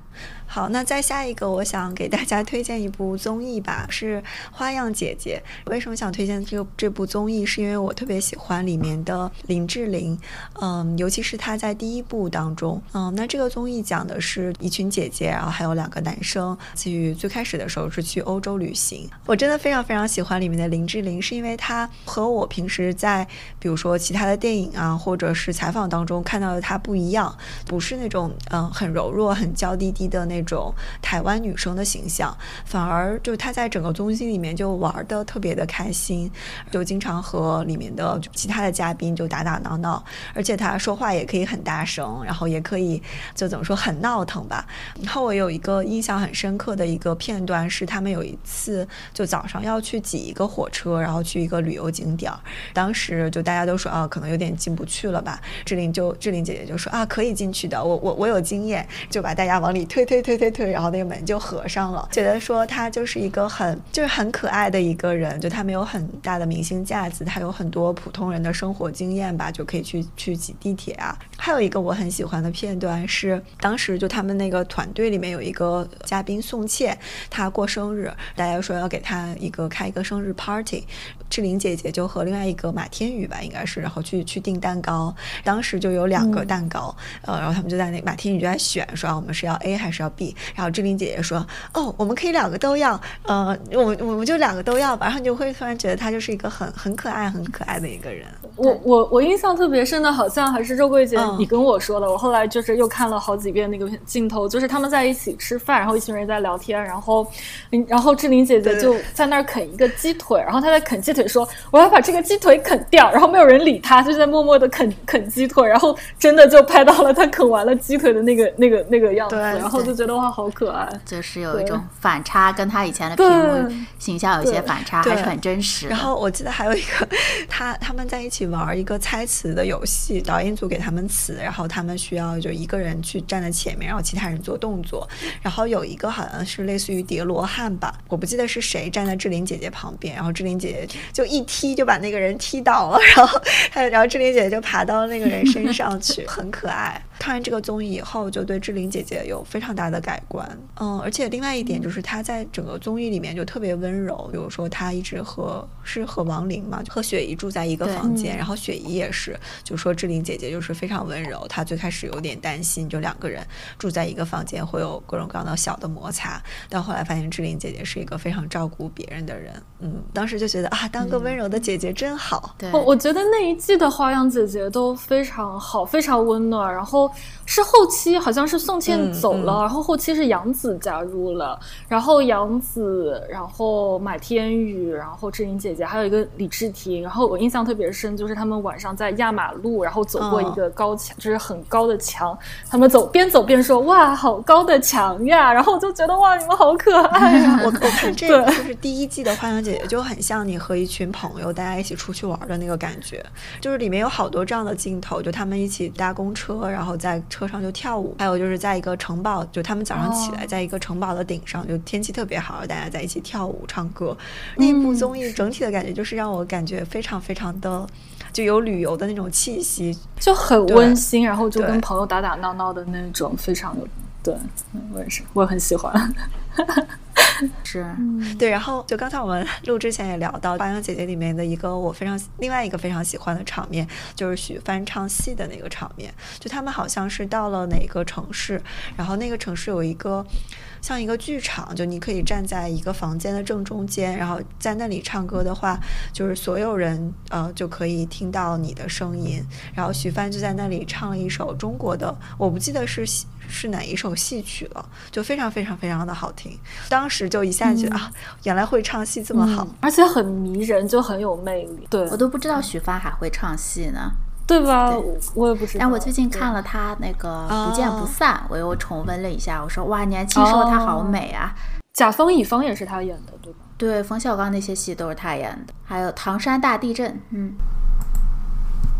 好，那再下一个，我想给大家推荐一部综艺吧，是《花样姐姐》。为什么想推荐这个这部综艺？是因为我特别喜欢里面的林志玲，嗯，尤其是她在第一部当中，嗯，那这个综艺讲的是一群姐姐，然后还有两个男生，去最开始的时候是去欧洲旅行。我真的非常非常喜欢里面的林志玲，是因为她和我平时在比如说其他的电影啊，或者是采访当中看到的她不一样，不是那种嗯很柔弱、很娇滴滴的那。那种台湾女生的形象，反而就她在整个综艺里面就玩的特别的开心，就经常和里面的其他的嘉宾就打打闹闹，而且她说话也可以很大声，然后也可以就怎么说很闹腾吧。然后我有一个印象很深刻的一个片段是，他们有一次就早上要去挤一个火车，然后去一个旅游景点儿，当时就大家都说啊，可能有点进不去了吧。志玲就志玲姐姐就说啊，可以进去的，我我我有经验，就把大家往里推推推。推推推，然后那个门就合上了。觉得说他就是一个很就是很可爱的一个人，就他没有很大的明星架子，他有很多普通人的生活经验吧，就可以去去挤地铁啊。还有一个我很喜欢的片段是，当时就他们那个团队里面有一个嘉宾宋茜，她过生日，大家说要给她一个开一个生日 party，志玲姐姐就和另外一个马天宇吧，应该是，然后去去订蛋糕。当时就有两个蛋糕，呃，然后他们就在那马天宇就在选，说我们是要 A 还是要 B，。然后志玲姐姐说：“哦，我们可以两个都要，呃，我们我们就两个都要吧。”然后你就会突然觉得她就是一个很很可爱、很可爱的一个人。我我我印象特别深的，好像还是周桂姐你跟我说的。我后来就是又看了好几遍那个镜头，就是他们在一起吃饭，然后一群人在聊天，然后然后志玲姐姐就在那儿啃一个鸡腿，然后她在啃鸡腿说：“我要把这个鸡腿啃掉。”然后没有人理他，就在默默的啃啃鸡腿，然后真的就拍到了他啃完了鸡腿的那个那个那个样子，然后就觉得。哇，好可爱！就是有一种反差，跟他以前的屏幕形象有一些反差，还是很真实。然后我记得还有一个，他他们在一起玩一个猜词的游戏，导演组给他们词，然后他们需要就一个人去站在前面，然后其他人做动作。然后有一个好像是类似于叠罗汉吧，我不记得是谁站在志玲姐姐旁边，然后志玲姐姐就一踢就把那个人踢倒了，然后他然后志玲姐姐就爬到那个人身上去，很可爱。看完这个综艺以后，就对志玲姐姐有非常大的改观。嗯，而且另外一点就是，她在整个综艺里面就特别温柔。比如说，她一直和是和王琳嘛，和雪姨住在一个房间，然后雪姨也是，就说志玲姐姐就是非常温柔。她最开始有点担心，就两个人住在一个房间会有各种各样的小的摩擦，但后来发现志玲姐姐是一个非常照顾别人的人。嗯，当时就觉得啊，当个温柔的姐姐真好。对，我我觉得那一季的花样姐姐都非常好，非常温暖，然后。后是后期好像是宋茜走了，嗯。嗯然后后期是杨紫加入了，然后杨紫，然后马天宇，然后志玲姐姐，还有一个李治廷，然后我印象特别深，就是他们晚上在压马路，然后走过一个高墙，就是很高的墙，他们走边走边说哇好高的墙呀，然后我就觉得哇你们好可爱呀，我我看这 个就是第一季的《花样姐姐》，就很像你和一群朋友大家一起出去玩的那个感觉，就是里面有好多这样的镜头，就他们一起搭公车，然后在车上就跳舞，还有就是在一个城堡，就他们早上起来哦。在一个城堡的顶上，就天气特别好，大家在一起跳舞唱歌。那部综艺整体的感觉就是让我感觉非常非常的就有旅游的那种气息，就很温馨，然后就跟朋友打打闹闹的那种，非常有我也是，我很喜欢。是，对，然后就刚才我们录之前也聊到《花样姐姐》里面的一个我非常另外一个非常喜欢的场面，就是许帆唱戏的那个场面。就他们好像是到了哪个城市，然后那个城市有一个像一个剧场，就你可以站在一个房间的正中间，然后在那里唱歌的话，就是所有人呃就可以听到你的声音。然后许帆就在那里唱了一首中国的，我不记得是是哪一首戏曲了，就非常非常非常的好听。当时就一下觉得、啊，原来会唱戏这么好。嗯而且很迷人，就很有魅力。对我，都不知道许帆还会唱戏呢。对吧？对我我也不知道。但我最近看了，了他那个哦《不见不散》，我又重温了一下。我说哇，年轻时候他好美啊！甲方乙方也是他演的，对吧？对，冯小刚那些戏都是他演的，还有《唐山大地震》。嗯，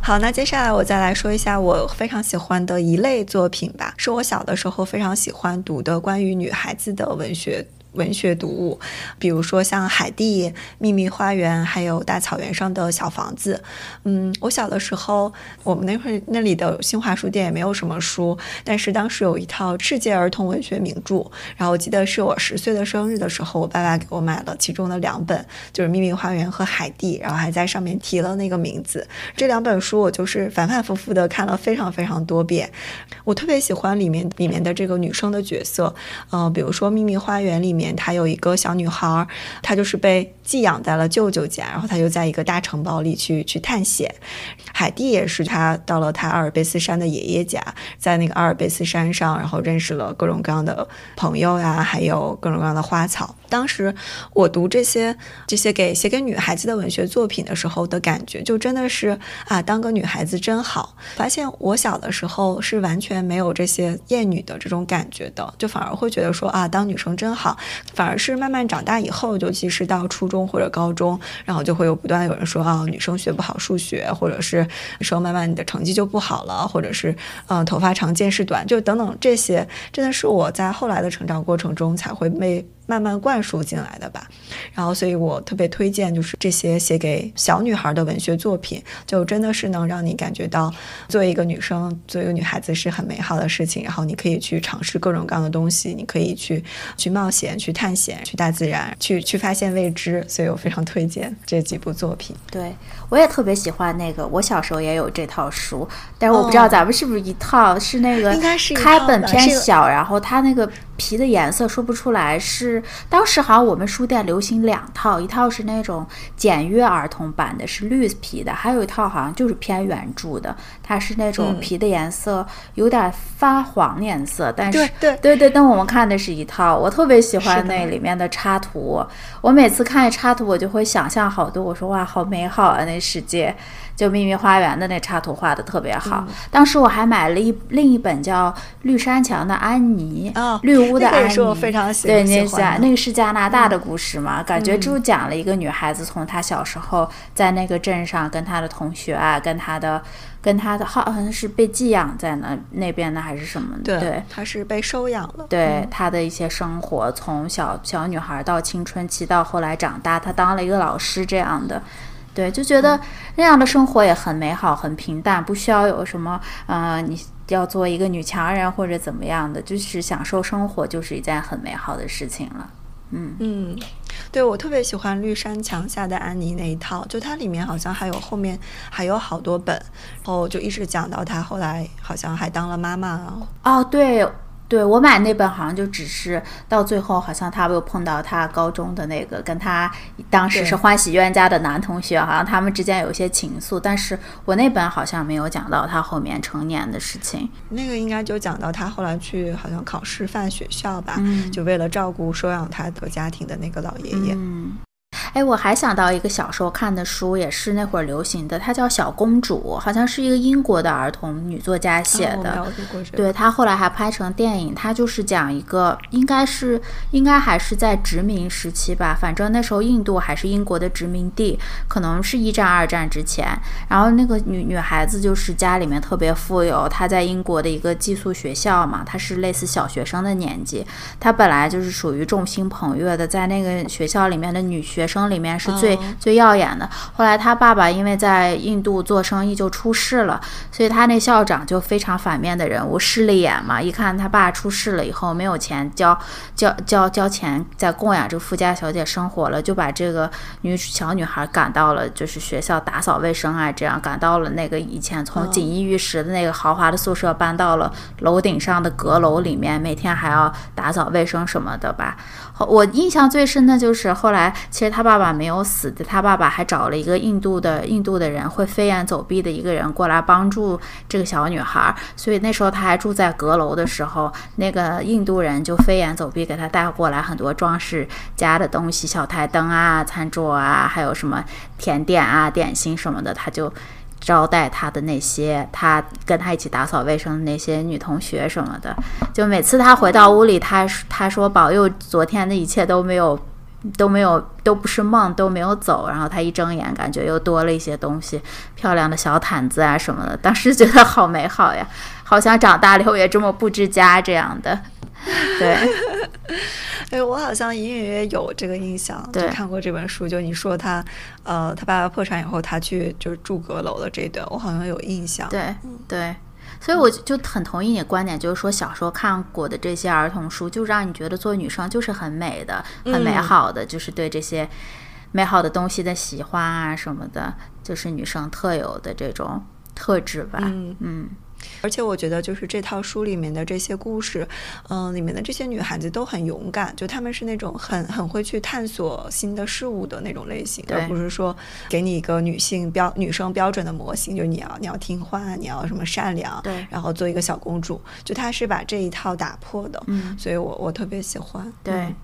好，那接下来我再来说一下我非常喜欢的一类作品吧，是我小的时候非常喜欢读的关于女孩子的文学。文学读物，比如说像《海蒂》《秘密花园》，还有《大草原上的小房子》。嗯，我小的时候，我们那会儿那里的新华书店也没有什么书，但是当时有一套世界儿童文学名著，然后我记得是我十岁的生日的时候，我爸爸给我买了其中的两本，就是《秘密花园》和《海蒂》，然后还在上面提了那个名字。这两本书我就是反反复复的看了非常非常多遍，我特别喜欢里面里面的这个女生的角色，呃，比如说《秘密花园》里面。他有一个小女孩，她就是被寄养在了舅舅家，然后他就在一个大城堡里去去探险。海蒂也是，她到了她阿尔卑斯山的爷爷家，在那个阿尔卑斯山上，然后认识了各种各样的朋友呀，还有各种各样的花草。当时我读这些这些给写给女孩子的文学作品的时候的感觉，就真的是啊，当个女孩子真好。发现我小的时候是完全没有这些厌女的这种感觉的，就反而会觉得说啊，当女生真好。反而是慢慢长大以后，尤其是到初中或者高中，然后就会有不断有人说啊，女生学不好数学，或者是说慢慢你的成绩就不好了，或者是嗯、头发长见识短，就等等这些，真的是我在后来的成长过程中才会被慢慢灌输进来的吧。然后，所以我特别推荐就是这些写给小女孩的文学作品，就真的是能让你感觉到作为一个女生，作为一个女孩子是很美好的事情。然后你可以去尝试各种各样的东西，你可以去去冒险、去探险、去大自然、去去发现未知。所以我非常推荐这几部作品。对我也特别喜欢那个，我小时候也有这套书，但是我不知道咱们是不是一套，哦、是那个应该是开本偏小，然后它那个皮的颜色说不出来是。当时好像我们书店流行两套，一套是那种简约儿童版的，是绿皮的，还有一套好像就是偏原著的，它是那种皮的颜色有点发黄颜色，但是对对。对对，但我们看的是一套，我特别喜欢那里面的插图，我每次看插图我就会想象好多，我说哇，好美好啊，那世界。就秘密花园的那插图画的特别好，嗯、当时我还买了一另一本叫《绿山墙的安妮》哦，绿屋的安妮，那个、我非常喜对，那是那个是加拿大的故事嘛，嗯、感觉就讲了一个女孩子从她小时候在那个镇上跟她的同学啊，跟她的跟她的好像是被寄养在那那边的还是什么的，对，她是被收养了，对嗯、她的一些生活，从小小女孩到青春期到后来长大，她当了一个老师这样的。对，就觉得那样的生活也很美好，很平淡，不需要有什么，呃，你要做一个女强人或者怎么样的，就是享受生活，就是一件很美好的事情了。嗯嗯，对我特别喜欢绿山墙下的安妮那一套，就它里面好像还有后面还有好多本，然后就一直讲到她后来好像还当了妈妈。哦，对。对我买那本好像就只是到最后，好像他又碰到他高中的那个跟他当时是欢喜冤家的男同学，好像他们之间有一些情愫。但是我那本好像没有讲到他后面成年的事情。那个应该就讲到他后来去好像考师范学校吧，嗯就为了照顾收养他的家庭的那个老爷爷。嗯，哎，我还想到一个小时候看的书，也是那会儿流行的，它叫《小公主》，好像是一个英国的儿童女作家写的。对她后来还拍成电影，她就是讲一个，应该是应该还是在殖民时期吧，反正那时候印度还是英国的殖民地，可能是一战、二战之前。然后那个女女孩子就是家里面特别富有，她在英国的一个寄宿学校嘛，她是类似小学生的年纪，她本来就是属于众星捧月的，在那个学校里面的女学生里面是最、哦最耀眼的。后来他爸爸因为在印度做生意就出事了，所以他那校长就非常反面的人物，势利眼嘛。一看他爸出事了以后没有钱交交交交钱再供养这个富家小姐生活了，就把这个女小女孩赶到了就是学校打扫卫生啊，这样赶到了那个以前从锦衣玉食的那个豪华的宿舍搬到了楼顶上的阁楼里面，每天还要打扫卫生什么的吧。后我印象最深的就是后来，其实他爸爸爸没有死的，他爸爸还找了一个印度的印度的人会飞檐走壁的一个人过来帮助这个小女孩，所以那时候他还住在阁楼的时候，那个印度人就飞檐走壁给他带过来很多装饰家的东西，小台灯啊、餐桌啊，还有什么甜点啊、点心什么的，他就。招待他的那些，他跟他一起打扫卫生的那些女同学什么的，就每次他回到屋里，他他说保佑昨天的一切都没有都没有都不是梦，都没有走。然后他一睁眼，感觉又多了一些东西，漂亮的小毯子啊什么的。当时觉得好美好呀，好像长大了以后也这么布置家这样的。对，哎，我好像隐隐约约有这个印象，就对看过这本书。就你说他，呃，他爸爸破产以后，他去就是住阁楼的这一段，我好像有印象。对对，所以我就很同意你的观点，就是说小时候看过的这些儿童书，就让你觉得做女生就是很美的、很美嗯好的，就是对这些美好的东西的喜欢啊什么的，就是女生特有的这种特质吧。嗯。嗯而且我觉得，就是这套书里面的这些故事，嗯、里面的这些女孩子都很勇敢，就她们是那种很很会去探索新的事物的那种类型，而不是说给你一个女性标女生标准的模型，就你要你要听话，你要什么善良，对。然后做一个小公主，就她是把这一套打破的，嗯，所以我我特别喜欢。对。嗯，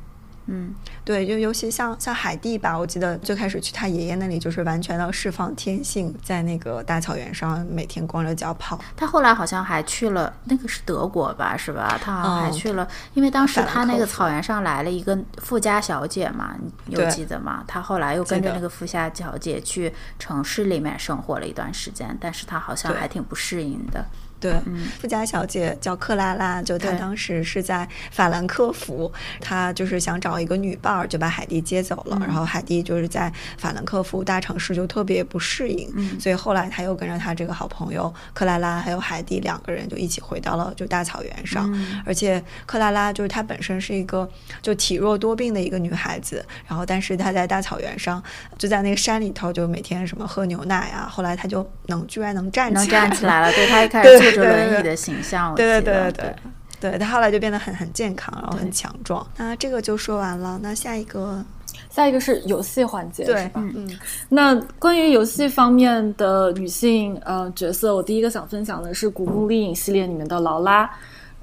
嗯对，就尤其像像海蒂吧，我记得最开始去他爷爷那里，就是完全的释放天性，在那个大草原上每天光着脚跑。他后来好像还去了，那个是德国吧，是吧？他好像还哦去了，因为当时他那个草原上来了一个富家小姐嘛，你有记得吗？他后来又跟着那个富家小姐去城市里面生活了一段时间，但是他好像还挺不适应的。对，富家小姐叫克拉拉，就她当时是在法兰克福，她就是想找一个女伴儿，就把海蒂接走了。然后海蒂就是在法兰克福大城市就特别不适应，嗯。所以后来她又跟着她这个好朋友克拉拉还有海蒂两个人就一起回到了就大草原上。嗯。而且克拉拉就是她本身是一个就体弱多病的一个女孩子，然后但是她在大草原上就在那个山里头就每天什么喝牛奶啊，后来她就能居然能站起来，能站起来了，对她一开对。始坐着对对轮椅的形象，对对对对对对，他后来就变得很很健康，然后很强壮。那这个就说完了，那下一个下一个是游戏环节，是对，吧？嗯那关于游戏方面的女性呃角色，我第一个想分享的是《古墓丽影》系列里面的劳拉。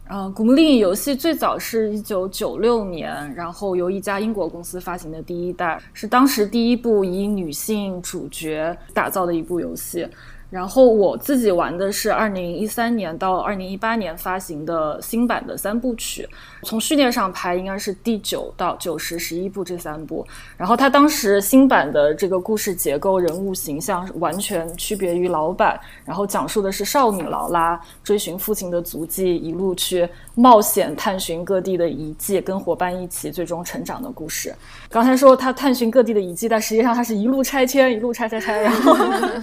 呃，《古墓丽影》游戏最早是一九九六年，然后由一家英国公司发行的第一代，是当时第一部以女性主角打造的一部游戏。然后我自己玩的是二零一三年到二零一八年发行的新版的三部曲，从序列上排应该是第九到九十十一部这三部。然后他当时新版的这个故事结构、人物形象完全区别于老版，然后讲述的是少女劳拉追寻父亲的足迹，一路去冒险探寻各地的遗迹，跟伙伴一起最终成长的故事。刚才说他探寻各地的遗迹，但实际上他是一路拆迁，一路拆拆拆，然后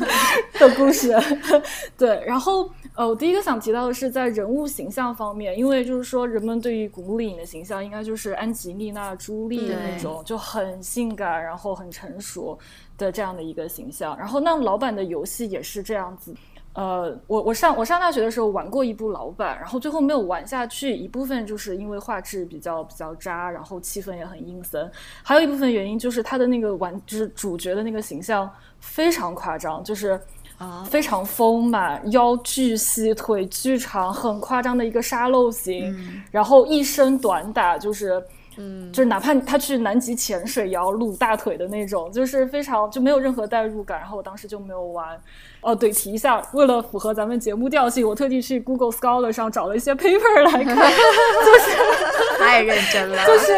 的故事。对，然后呃，我第一个想提到的是在人物形象方面，因为就是说人们对于古墓丽影的形象应该就是安吉丽娜·朱莉那种就很性感，然后很成熟的这样的一个形象。然后那老版的游戏也是这样子。呃，我我上我上大学的时候玩过一部老版，然后最后没有玩下去。一部分就是因为画质比较比较渣，然后气氛也很阴森；还有一部分原因就是他的那个玩就是主角的那个形象非常夸张，就是啊非常丰满，腰巨细，腿巨长，很夸张的一个沙漏型，然后一身短打，就是。嗯，就是哪怕他去南极潜水也要露大腿的那种，就是非常就没有任何代入感。然后我当时就没有玩。哦，对，提一下，为了符合咱们节目调性，我特地去 Google Scholar 上找了一些 paper 来看，就是 太认真了，就是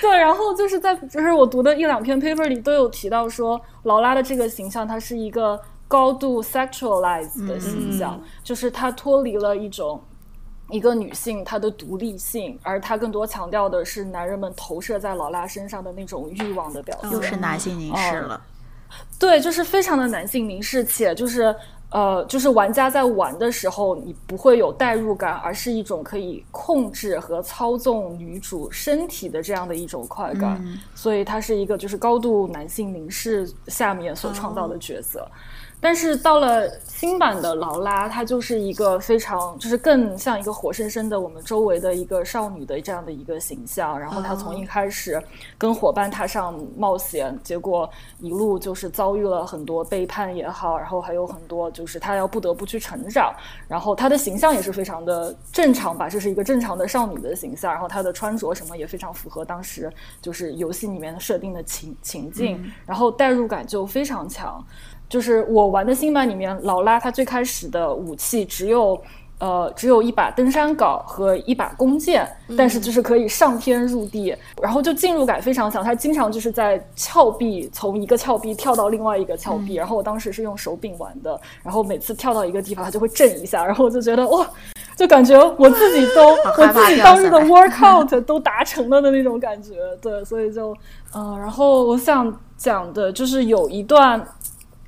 对，然后就是在就是我读的一两篇 paper 里都有提到说，劳拉的这个形象，它是一个高度 sexualized 的形象，就是它脱离了一种。一个女性她的独立性，而它更多强调的是男人们投射在劳拉身上的那种欲望的表现。又是男性凝视了，对，就是非常的男性凝视，且就是呃，就是玩家在玩的时候，你不会有代入感，而是一种可以控制和操纵女主身体的这样的一种快感。所以它是一个就是高度男性凝视下面所创造的角色。但是到了新版的劳拉，她就是一个非常，就是更像一个活生生的我们周围的一个少女的这样的一个形象。然后她从一开始跟伙伴踏上冒险，结果一路就是遭遇了很多背叛也好，然后还有很多就是她要不得不去成长。然后她的形象也是非常的正常吧，这是一个正常的少女的形象。然后她的穿着什么也非常符合当时就是游戏里面设定的情情境，然后代入感就非常强。就是我玩的新版里面，劳拉她最开始的武器只有，呃，只有一把登山镐和一把弓箭，但是就是可以上天入地，然后就进入感非常强。她经常就是在峭壁从一个峭壁跳到另外一个峭壁，然后我当时是用手柄玩的，然后每次跳到一个地方，它就会震一下，然后我就觉得哇，就感觉我自己都 我自己当日的 workout 都达成了的那种感觉。对，所以就，嗯，然后我想讲的就是有一段。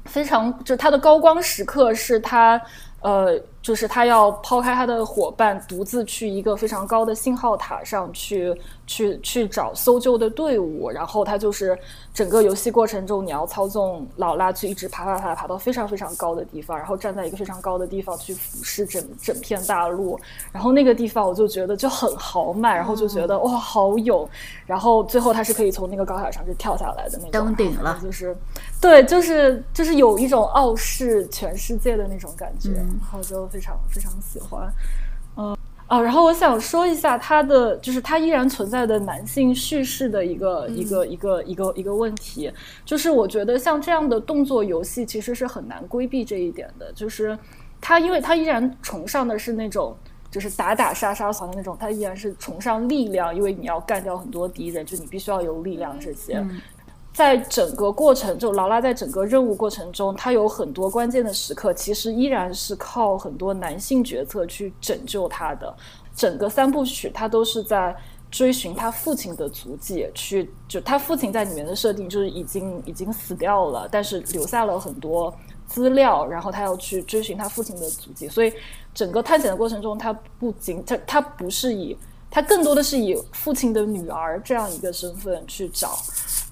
非常，就他的高光时刻是他，呃，就是他要抛开他的伙伴，独自去一个非常高的信号塔上去。去去找搜救的队伍，然后他就是整个游戏过程中，你要操纵劳拉去一直爬爬爬爬到非常非常高的地方，然后站在一个非常高的地方去俯视整整片大陆，然后那个地方我就觉得就很豪迈，然后就觉得哇好勇，然后最后他是可以从那个高塔上就跳下来的那种，登顶了，就是对，就是就是有一种傲视全世界的那种感觉，然后就非常非常喜欢，嗯。啊，然后我想说一下他的，就是他依然存在的男性叙事的一个一个一个一个一个问题，就是我觉得像这样的动作游戏其实是很难规避这一点的，就是他因为他依然崇尚的是那种就是打打杀杀好的那种，他依然是崇尚力量，因为你要干掉很多敌人，就你必须要有力量这些。在整个过程，就劳拉在整个任务过程中，她有很多关键的时刻，其实依然是靠很多男性角色去拯救她的。整个三部曲，她都是在追寻她父亲的足迹，去就她父亲在里面的设定就是已经已经死掉了，但是留下了很多资料，然后她要去追寻她父亲的足迹。所以整个探险的过程中，她不仅她她不是以她更多的是以父亲的女儿这样一个身份去找。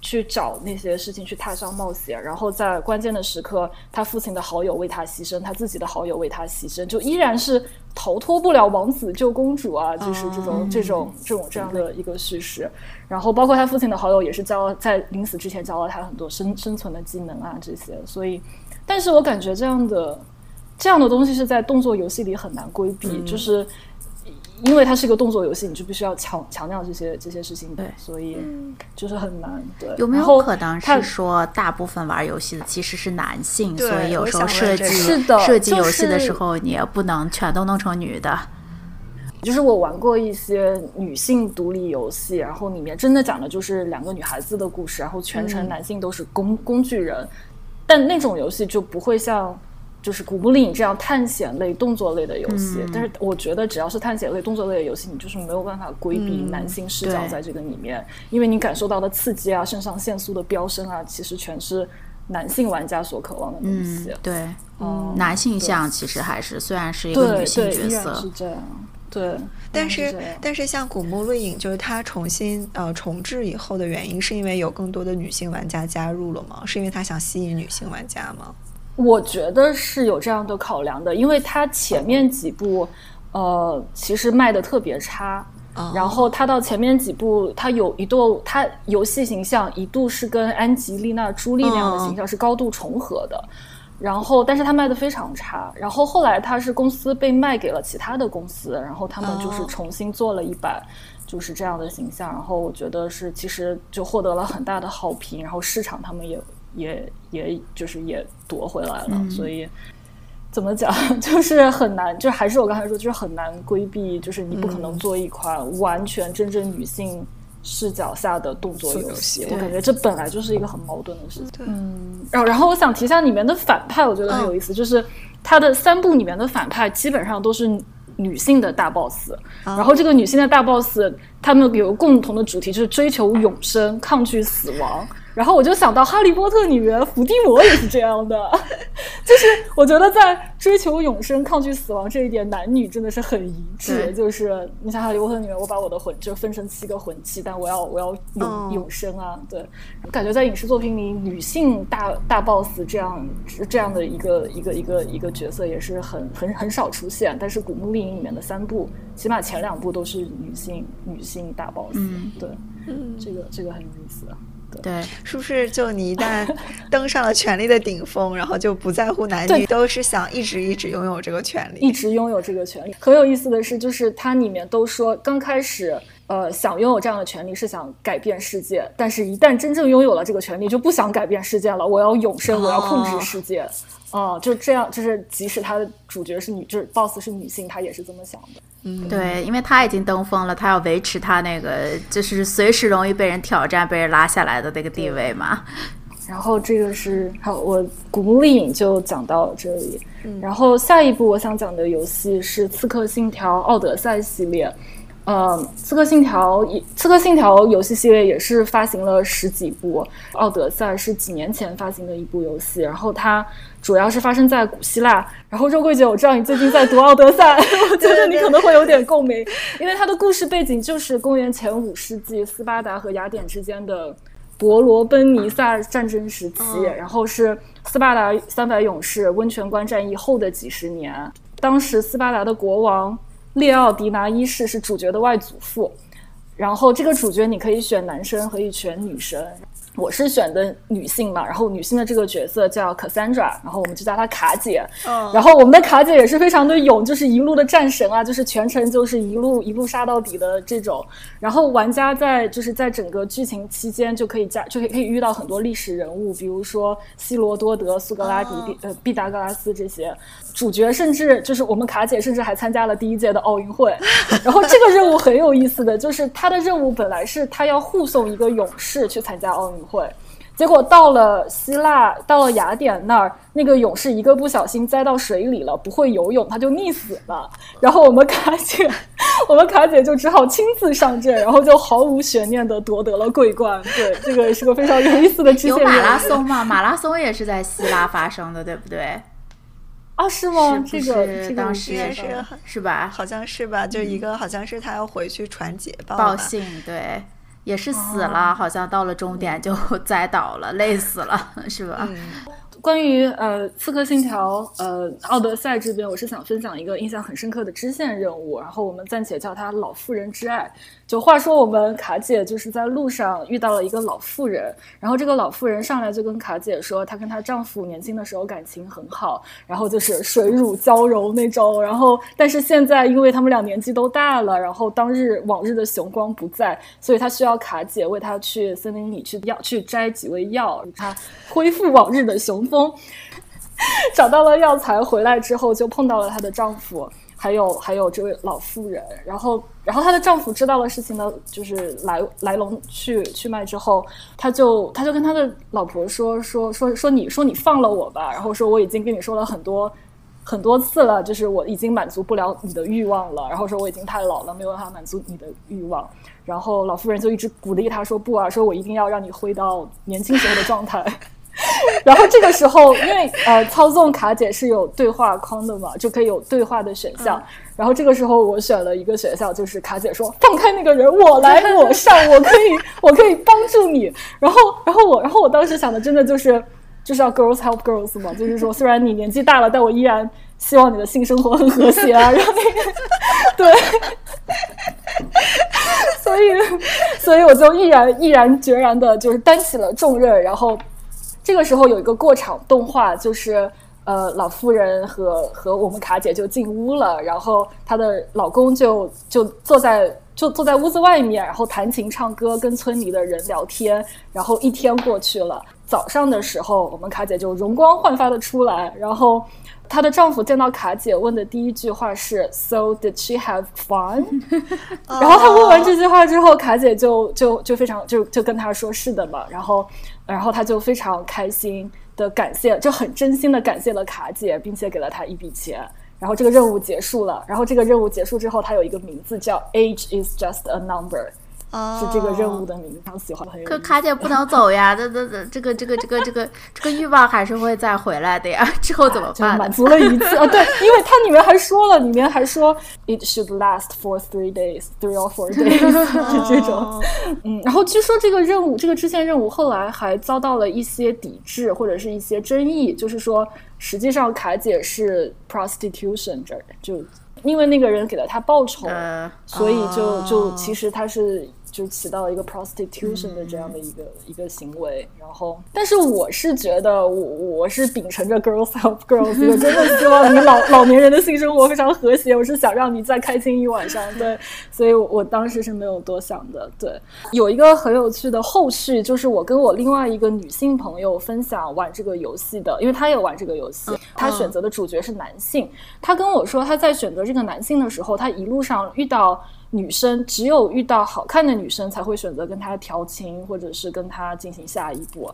去找那些事情，去踏上冒险，然后在关键的时刻，他父亲的好友为他牺牲，他自己的好友为他牺牲，就依然是逃脱不了王子救公主啊，就是这种这种这种这样的一个叙事。然后包括他父亲的好友也是教在临死之前教了他很多生生存的技能啊这些。所以，但是我感觉这样的这样的东西是在动作游戏里很难规避，就是。因为它是一个动作游戏，你就必须要强强调这些这些事情，对，所以就是很难。对，有没有可能是说，大部分玩游戏的其实是男性，所以有时候设计设计游戏的时候，你也不能全都弄成女的。就是我玩过一些女性独立游戏，然后里面真的讲的就是两个女孩子的故事，然后全程男性都是工工具人，但那种游戏就不会像。就是古墓丽影这样探险类、动作类的游戏，但是我觉得只要是探险类、动作类的游戏，你就是没有办法规避男性视角在这个里面，因为你感受到的刺激啊、肾上腺素的飙升啊，其实全是男性玩家所渴望的东西。对，嗯男性向其实还是虽然是一个女性角色，是这样。对，但是但是像古墓丽影，就是它重新呃重置以后的原因，是因为有更多的女性玩家加入了吗？是因为它想吸引女性玩家吗？我觉得是有这样的考量的，因为它前面几部，呃，其实卖的特别差，然后他到前面几部，他有一度，他游戏形象一度是跟安吉丽娜·朱莉那样的形象是高度重合的，然后，但是他卖的非常差，然后后来他是公司被卖给了其他的公司，然后他们就是重新做了一版，就是这样的形象，然后我觉得是其实就获得了很大的好评，然后市场他们也。也也就是也夺回来了，所以怎么讲 就是很难，就还是我刚才说，就是很难规避，就是你不可能做一款完全真正女性视角下的动作游戏。我感觉这本来就是一个很矛盾的事情。嗯，然后然后我想提一下里面的反派，我觉得很有意思，就是它的三部里面的反派基本上都是女性的大 boss，然后这个女性的大 boss，他们有个共同的主题就是追求永生，抗拒死亡。然后我就想到《哈利波特》里面伏地魔也是这样的，就是我觉得在追求永生、抗拒死亡这一点，男女真的是很一致。就是你像《哈利波特》里面，我把我的魂就分成七个魂器，但我要我要永永生啊！对，感觉在影视作品里，女性大大 boss 这样这样的一个一个一个一个角色也是很很很少出现。但是《古墓丽影》里面的三部，起码前两部都是女性女性大 boss。嗯，对，这个这个很有意思。对，是不是就你一旦登上了权力的顶峰，然后就不在乎男女，都是想一直一直拥有这个权利，一直拥有这个权利。很有意思的是，就是它里面都说，刚开始呃想拥有这样的权利是想改变世界，但是一旦真正拥有了这个权利，就不想改变世界了，我要永生，我要控制世界。哦，就这样，就是即使他的主角是女，就是 boss 是女性，她也是这么想的。嗯，对，因为她已经登峰了，她要维持她那个就是随时容易被人挑战、被人拉下来的那个地位嘛。然后这个是好，我古墓丽影就讲到这里。然后下一部我想讲的游戏是《刺客信条：奥德赛》系列。呃，《刺客信条》《刺客信条》游戏系列也是发行了十几部，《奥德赛》是几年前发行的一部游戏，然后它主要是发生在古希腊。然后肉桂姐，我知道你最近在读《奥德赛》，我觉得你可能会有点共鸣，因为它的故事背景就是公元前五世纪斯巴达和雅典之间的伯罗奔尼撒战争时期，然后是斯巴达三百勇士温泉关战役后的几十年，当时斯巴达的国王。列奥迪拿一世是主角的外祖父，然后这个主角你可以选男生，可以选女生。我是选的女性嘛，然后女性的这个角色叫 Cassandra，然后我们就叫她卡姐。嗯，然后我们的卡姐也是非常的勇，就是一路的战神啊，就是全程就是一路一路杀到底的这种。然后玩家在就是在整个剧情期间就可以加就可以可以遇到很多历史人物，比如说希罗多德、苏格拉底、毕呃毕达哥拉斯这些主角，甚至就是我们卡姐甚至还参加了第一届的奥运会。然后这个任务很有意思的就是她的任务本来是她要护送一个勇士去参加奥运。会，结果到了希腊，到了雅典那儿，那个勇士一个不小心栽到水里了，不会游泳，他就溺死了。然后我们卡姐，我们卡姐就只好亲自上阵，然后就毫无悬念的夺得了桂冠。对，这个是个非常有意思的支线。有马拉松吗？马拉松也是在希腊发生的，对不对？啊，是吗？这个当时是是吧？好像是吧？就一个好像是他要回去传捷报报信，对。也是死了，好像到了终点就 栽倒了，累死了，是吧？关于呃《刺客信条》呃《奥德赛》这边，我是想分享一个印象很深刻的支线任务，然后我们暂且叫它“老妇人之爱”。就话说，我们卡姐就是在路上遇到了一个老妇人，然后这个老妇人上来就跟卡姐说，她跟她丈夫年轻的时候感情很好，然后就是水乳交融那种，然后但是现在因为他们俩年纪都大了，然后当日往日的雄光不在，所以她需要卡姐为她去森林里去药去摘几味药，她恢复往日的雄风。找到了药材回来之后，就碰到了她的丈夫。还有还有这位老妇人，然后然后她的丈夫知道了事情的，就是来来龙去去脉之后，他就他就跟他的老婆说说说说你说你放了我吧，然后说我已经跟你说了很多很多次了，就是我已经满足不了你的欲望了，然后说我已经太老了，没有办法满足你的欲望，然后老妇人就一直鼓励他说不啊，说我一定要让你回到年轻时候的状态。然后这个时候，因为呃，操纵卡姐是有对话框的嘛，就可以有对话的选项。然后这个时候，我选了一个选项，就是卡姐说：“放开那个人，我来，我上，我可以，我可以帮助你。”然后，然后我，然后我当时想的，真的就是，就是要 girls help girls 嘛，就是说 虽然你年纪大了，但我依然希望你的性生活很和谐啊，然后那个对，所以所以我就毅然毅然决然的就是担起了重任，然后这个时候有一个过场动画就是。呃，老妇人和和我们卡姐就进屋了，然后她的老公就就坐在就坐在屋子外面，然后弹琴唱歌，跟村里的人聊天。然后一天过去了，早上的时候，我们卡姐就容光焕发的出来，然后她的丈夫见到卡姐问的第一句话是 “So did she have fun？” 然后他问完这句话之后，卡姐就就就非常就就跟他说是的嘛，然后然后他就非常开心。的感谢就很真心的感谢了卡姐，并且给了她一笔钱，然后这个任务结束了。然后这个任务结束之后，他有一个名字叫 “Age is just a number”。是这个任务的名字，非常喜欢。可卡姐不能走呀，这这这这个这个这个这个这个欲望还是会再回来的呀。之后怎么办？满足了一次啊，对，因为它里面还说了，里面还说 “It should last for three days, three or four days”，就这种。嗯，然后据说这个任务，这个支线任务后来还遭到了一些抵制或者是一些争议，就是说实际上卡姐是 prostitution 这就因为那个人给了她报酬，所以就就其实他是。就起到了一个 prostitution 的这样的一个一个行为，然后，但是我是觉得，我我是秉承着 girls help girls，我真的 希望你老老年人的性生活非常和谐，我是想让你再开心一晚上，对，所以我当时是没有多想的，对，有一个很有趣的后续，就是我跟我另外一个女性朋友分享玩这个游戏的，因为她也玩这个游戏，她选择的主角是男性，她跟我说她在选择这个男性的时候，她一路上遇到。女生只有遇到好看的女生才会选择跟他调情，或者是跟他进行下一步。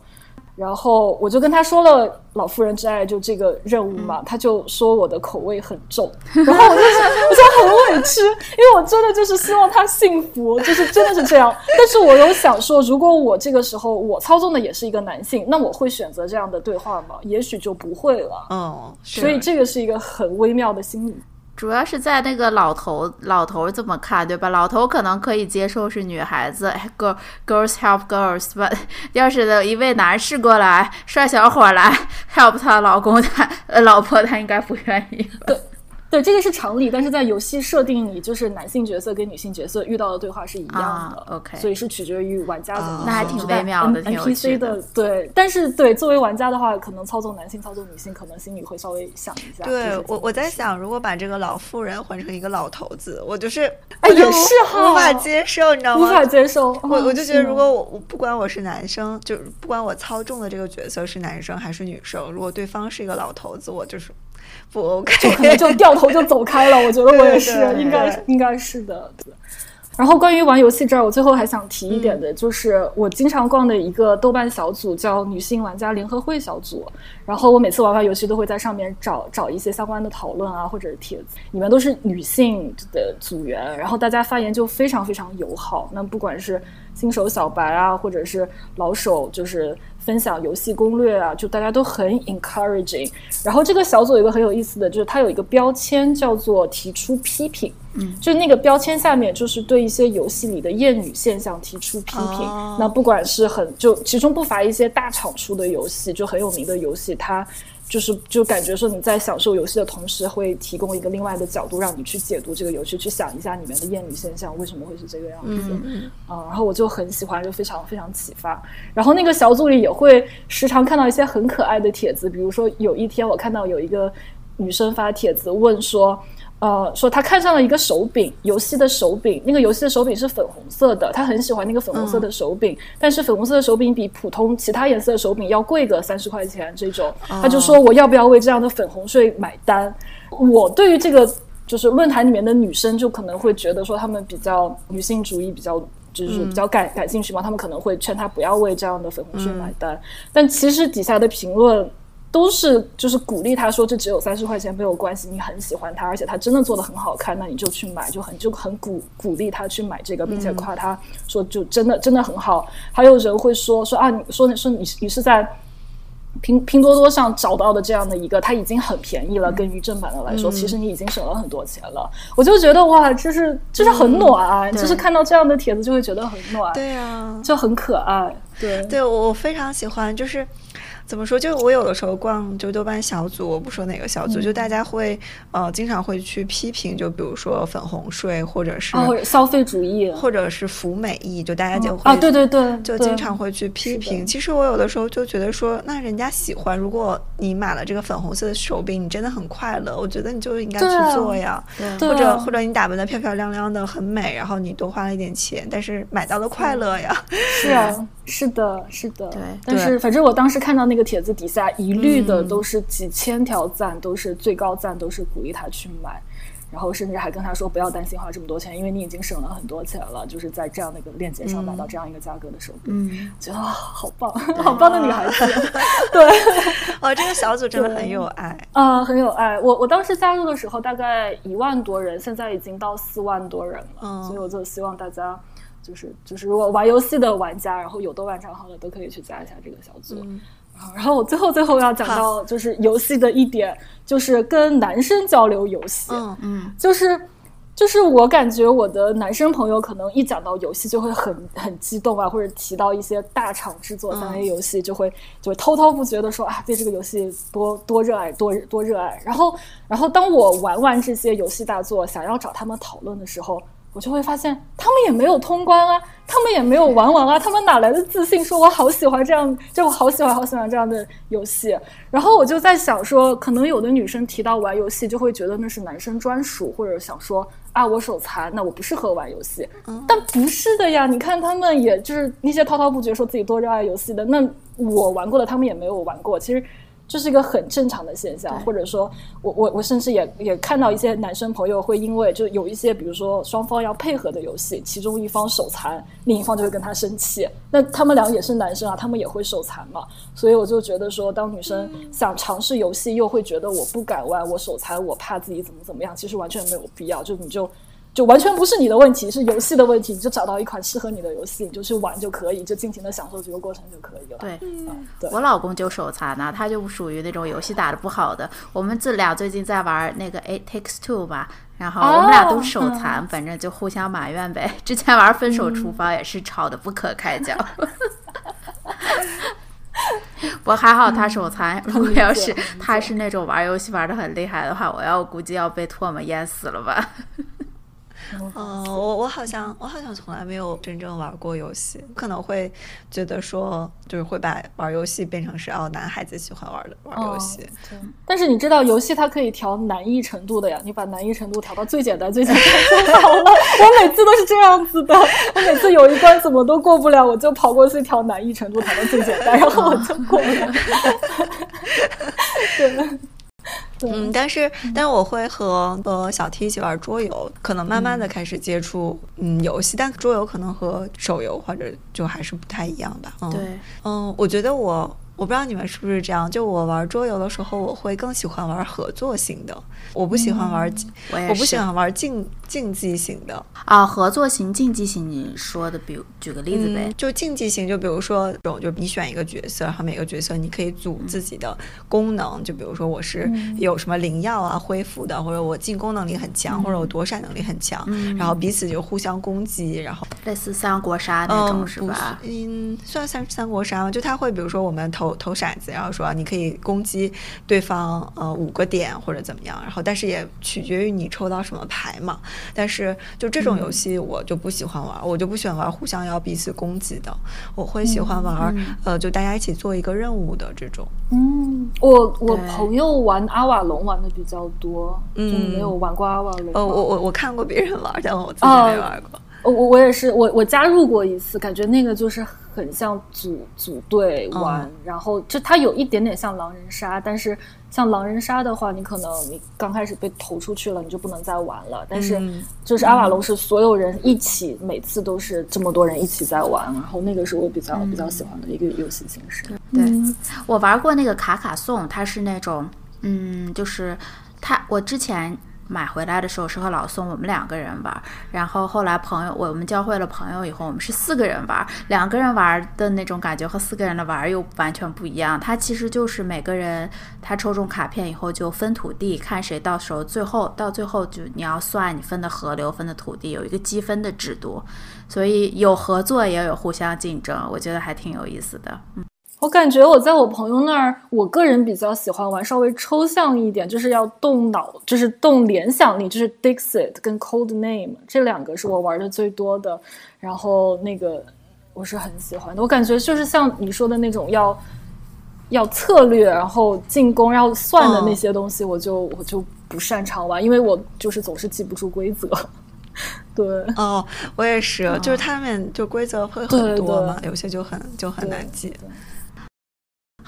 然后我就跟他说了《老妇人之爱》就这个任务嘛，他就说我的口味很重，然后我就我就很委屈，因为我真的就是希望他幸福，就是真的是这样。但是我有想说，如果我这个时候我操纵的也是一个男性，那我会选择这样的对话吗？也许就不会了。嗯，所以这个是一个很微妙的心理。主要是在那个老头老头怎么看，对吧？老头可能可以接受是女孩子，girl girls help girls，吧？要是一位男士过来，帅小伙来 help 他老公，他老婆，他应该不愿意。对。这个是常理，但是在游戏设定里，就是男性角色跟女性角色遇到的对话是一样的，OK，所以是取决于玩家怎么。那还挺微妙的，NPC 的对，但是对作为玩家的话，可能操纵男性、操纵女性，可能心里会稍微想一下。对我，我在想，如果把这个老妇人换成一个老头子，我就是哎，也是哈，无法接受，你知道吗？无法接受。我我就觉得，如果我我不管我是男生，就不管我操纵的这个角色是男生还是女生，如果对方是一个老头子，我就是。不 OK，就可能就掉头就走开了。我觉得我也是，应该应该是的。然后关于玩游戏这儿，我最后还想提一点的，就是我经常逛的一个豆瓣小组叫“女性玩家联合会”小组。然后我每次玩完游戏都会在上面找找一些相关的讨论啊，或者是帖子，里面都是女性的组员，然后大家发言就非常非常友好。那不管是新手小白啊，或者是老手，就是。分享游戏攻略啊，就大家都很 encouraging。然后这个小组有一个很有意思的，就是它有一个标签叫做提出批评，嗯，就那个标签下面就是对一些游戏里的厌女现象提出批评。那不管是很就其中不乏一些大厂出的游戏，就很有名的游戏，它。就是就感觉说你在享受游戏的同时，会提供一个另外的角度，让你去解读这个游戏，去想一下里面的厌女现象为什么会是这个样子。嗯啊，然后我就很喜欢，就非常非常启发。然后那个小组里也会时常看到一些很可爱的帖子，比如说有一天我看到有一个女生发帖子问说。呃，说他看上了一个手柄，游戏的手柄，那个游戏的手柄是粉红色的，他很喜欢那个粉红色的手柄，但是粉红色的手柄比普通其他颜色的手柄要贵个三十块钱，这种，他就说我要不要为这样的粉红税买单？我对于这个就是论坛里面的女生就可能会觉得说她们比较女性主义，比较就是比较感感兴趣嘛，他们可能会劝他不要为这样的粉红税买单，但其实底下的评论。都是就是鼓励他说这只有三十块钱没有关系，你很喜欢它，而且它真的做的很好看，那你就去买，就很就很鼓鼓励他去买这个，并且夸他说就真的真的很好。还有人会说说啊，你说你说你你是在拼拼多多上找到的这样的一个，它已经很便宜了，跟于正版的来说，其实你已经省了很多钱了。我就觉得哇，就是就是很暖，就是看到这样的帖子就会觉得很暖，对啊，就很可爱。对，对我非常喜欢，就是。怎么说？就我有的时候逛就豆瓣小组，我不说哪个小组，就大家会呃经常会去批评，就比如说粉红税，或者是消费主义，或者是服美意，就大家就会啊，对对对，就经常会去批评。其实我有的时候就觉得说，那人家喜欢，如果你买了这个粉红色的手柄，你真的很快乐，我觉得你就应该去做呀。或者或者你打扮的漂漂亮亮的很美，然后你多花了一点钱，但是买到了快乐呀。是啊，是的，是的。对，但是反正我当时看到那个帖子底下一律的都是几千条赞，都是最高赞，都是鼓励他去买。然后甚至还跟他说不要担心花这么多钱，因为你已经省了很多钱了，就是在这样的一个链接上买到这样一个价格的手柄，觉得好棒，好棒的女孩子。对，哦，这个小组真的很有爱啊，很有爱。我我当时加入的时候大概一万多人，现在已经到四万多人了，所以我就希望大家就是就是如果玩游戏的玩家，然后有豆瓣账号的都可以去加一下这个小组。然后我最后最后要讲到就是游戏的一点，就是跟男生交流游戏，嗯嗯，就是就是我感觉我的男生朋友可能一讲到游戏就会很很激动啊，或者提到一些大厂制作三 A 游戏，就会就会滔滔不绝的说啊，对这个游戏多多热爱，多多热爱。然后然后当我玩完这些游戏大作，想要找他们讨论的时候。我就会发现，他们也没有通关啊，他们也没有玩完啊，他们哪来的自信说“我好喜欢这样”，就我好喜欢、好喜欢这样的游戏。然后我就在想说，可能有的女生提到玩游戏，就会觉得那是男生专属，或者想说啊，我手残，那我不适合玩游戏。但不是的呀，你看他们，也就是那些滔滔不绝说自己多热爱游戏的，那我玩过的，他们也没有玩过。其实。这是一个很正常的现象，或者说，我我我甚至也也看到一些男生朋友会因为就有一些，比如说双方要配合的游戏，其中一方手残，另一方就会跟他生气。那他们俩也是男生啊，他们也会手残嘛。所以我就觉得说，当女生想尝试游戏，又会觉得我不敢玩，我手残，我怕自己怎么怎么样，其实完全没有必要。就你就。就完全不是你的问题，是游戏的问题。你就找到一款适合你的游戏，你就去玩就可以，就尽情的享受这个过程就可以了。对，对我老公就手残呢，他就属于那种游戏打的不好的。我们这俩最近在玩那个 It Takes Two 吧，然后我们俩都手残，反正就互相埋怨呗。之前玩分手厨房也是吵得不可开交。我还好他手残，如果要是他是那种玩游戏玩的很厉害的话，我要估计要被唾沫淹死了吧。嗯，我我好像我好像从来没有真正玩过游戏，可能会觉得说就是会把玩游戏变成是哦男孩子喜欢玩的玩游戏。对，但是你知道游戏它可以调难易程度的呀，你把难易程度调到最简单最简单就好了。我每次都是这样子的，我每次有一关怎么都过不了，我就跑过去调难易程度调到最简单，然后我就过了。对。嗯，但是，但是我会和和小 T 一起玩桌游，可能慢慢的开始接触嗯游戏，但桌游可能和手游或者就还是不太一样吧。对，嗯，我觉得我。我不知道你们是不是这样，就我玩桌游的时候，我会更喜欢玩合作型的，我不喜欢玩，我不喜欢玩竞竞技型的啊。合作型、竞技型，你说的，比如举个例子呗，就竞技型，就比如说就你选一个角色，然后每个角色你可以组自己的功能，就比如说我是有什么灵药啊、恢复的，或者我进攻能力很强，或者我躲闪能力很强，然后彼此就互相攻击，然后类似三国杀那种是吧？嗯，算三三国杀吗？就他会比如说我们投。投投骰子，然后说你可以攻击对方呃五个点或者怎么样，然后但是也取决于你抽到什么牌嘛。但是就这种游戏我就不喜欢玩，我就不喜欢玩互相要彼此攻击的。我会喜欢玩呃就大家一起做一个任务的这种。嗯，我我朋友玩阿瓦隆玩的比较多，嗯，没有玩过阿瓦隆。呃，我我我看过别人玩，但我自己没玩过。我我也是，我我加入过一次，感觉那个就是很像组组队玩，然后就它有一点点像狼人杀，但是像狼人杀的话，你可能你刚开始被投出去了，你就不能再玩了。但是就是阿瓦隆是所有人一起，每次都是这么多人一起在玩，然后那个是我比较比较喜欢的一个游戏形式。对我玩过那个卡卡颂，它是那种嗯，就是它我之前。买回来的时候是和老宋我们两个人玩，然后后来朋友我们教会了朋友以后，我们是四个人玩，两个人玩的那种感觉和四个人的玩又完全不一样。它其实就是每个人他抽中卡片以后就分土地，看谁到时候最后到最后就你要算你分的河流分的土地，有一个积分的制度，所以有合作也有互相竞争，我觉得还挺有意思的。嗯。我感觉我在我朋友那儿，我个人比较喜欢玩稍微抽象一点，就是要动脑，就是动联想力，就是 Dixit 跟 Code Name 这两个是我玩的最多的。然后那个我是很喜欢的，我感觉就是像你说的那种要要策略，然后进攻要算的那些东西，我就我就不擅长玩，因为我就是总是记不住规则。对，哦，我也是，就是他们就规则会很多嘛，有些就很就很难记。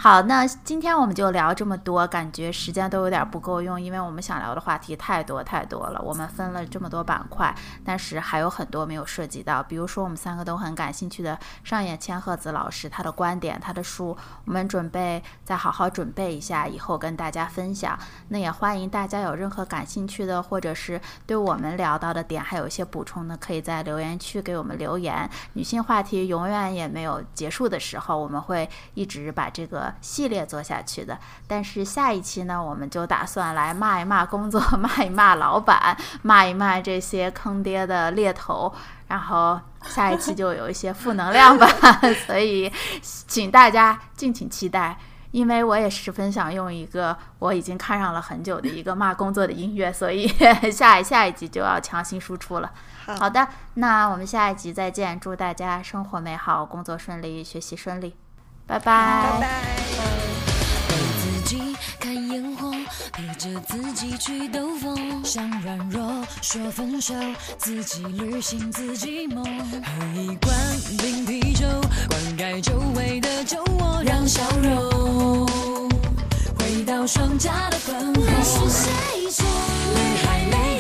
好，那今天我们就聊这么多，感觉时间都有点不够用，因为我们想聊的话题太多太多了。我们分了这么多板块，但是还有很多没有涉及到，比如说我们三个都很感兴趣的上野千鹤子老师他的观点、他的书，我们准备再好好准备一下，以后跟大家分享。那也欢迎大家有任何感兴趣的，或者是对我们聊到的点还有一些补充的，可以在留言区给我们留言。女性话题永远也没有结束的时候，我们会一直把这个。系列做下去的，但是下一期呢，我们就打算来骂一骂工作，骂一骂老板，骂一骂这些坑爹的猎头，然后下一期就有一些负能量吧，所 以请大家敬请期待，因为我也十分想用一个我已经看上了很久的一个骂工作的音乐，所以下一下一集就要强行输出了。好的，那我们下一集再见，祝大家生活美好，工作顺利，学习顺利。拜拜。给自己看烟火，陪着自己去兜风。想软弱，说分手，自己旅行，自己梦。喝一罐冰啤酒，灌溉周围的酒窝，让笑容回到双颊的粉红。是谁说女孩没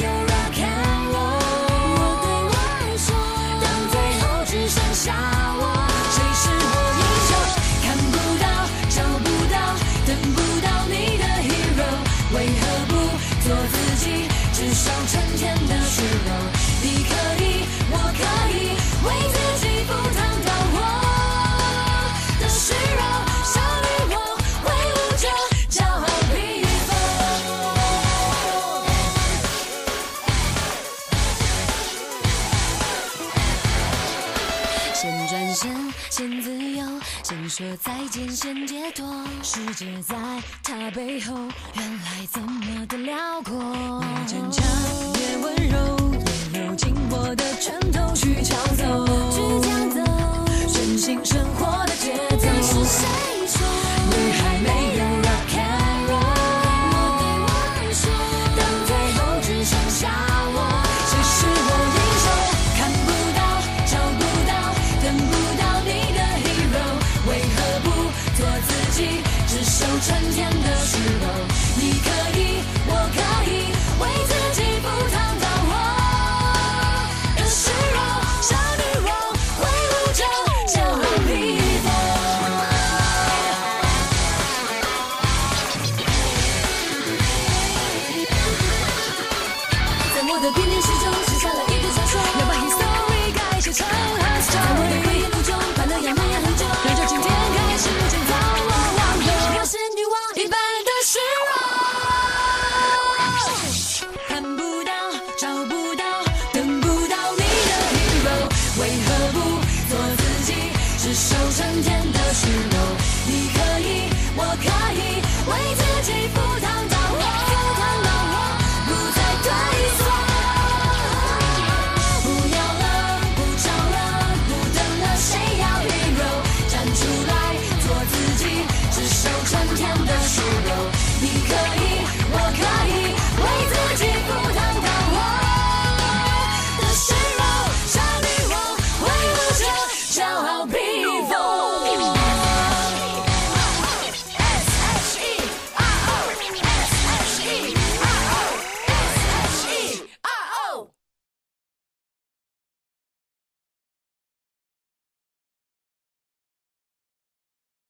说再见，先解脱。世界在他背后，原来这么的辽阔。你坚强，也温柔，也有紧握的拳头去抢走，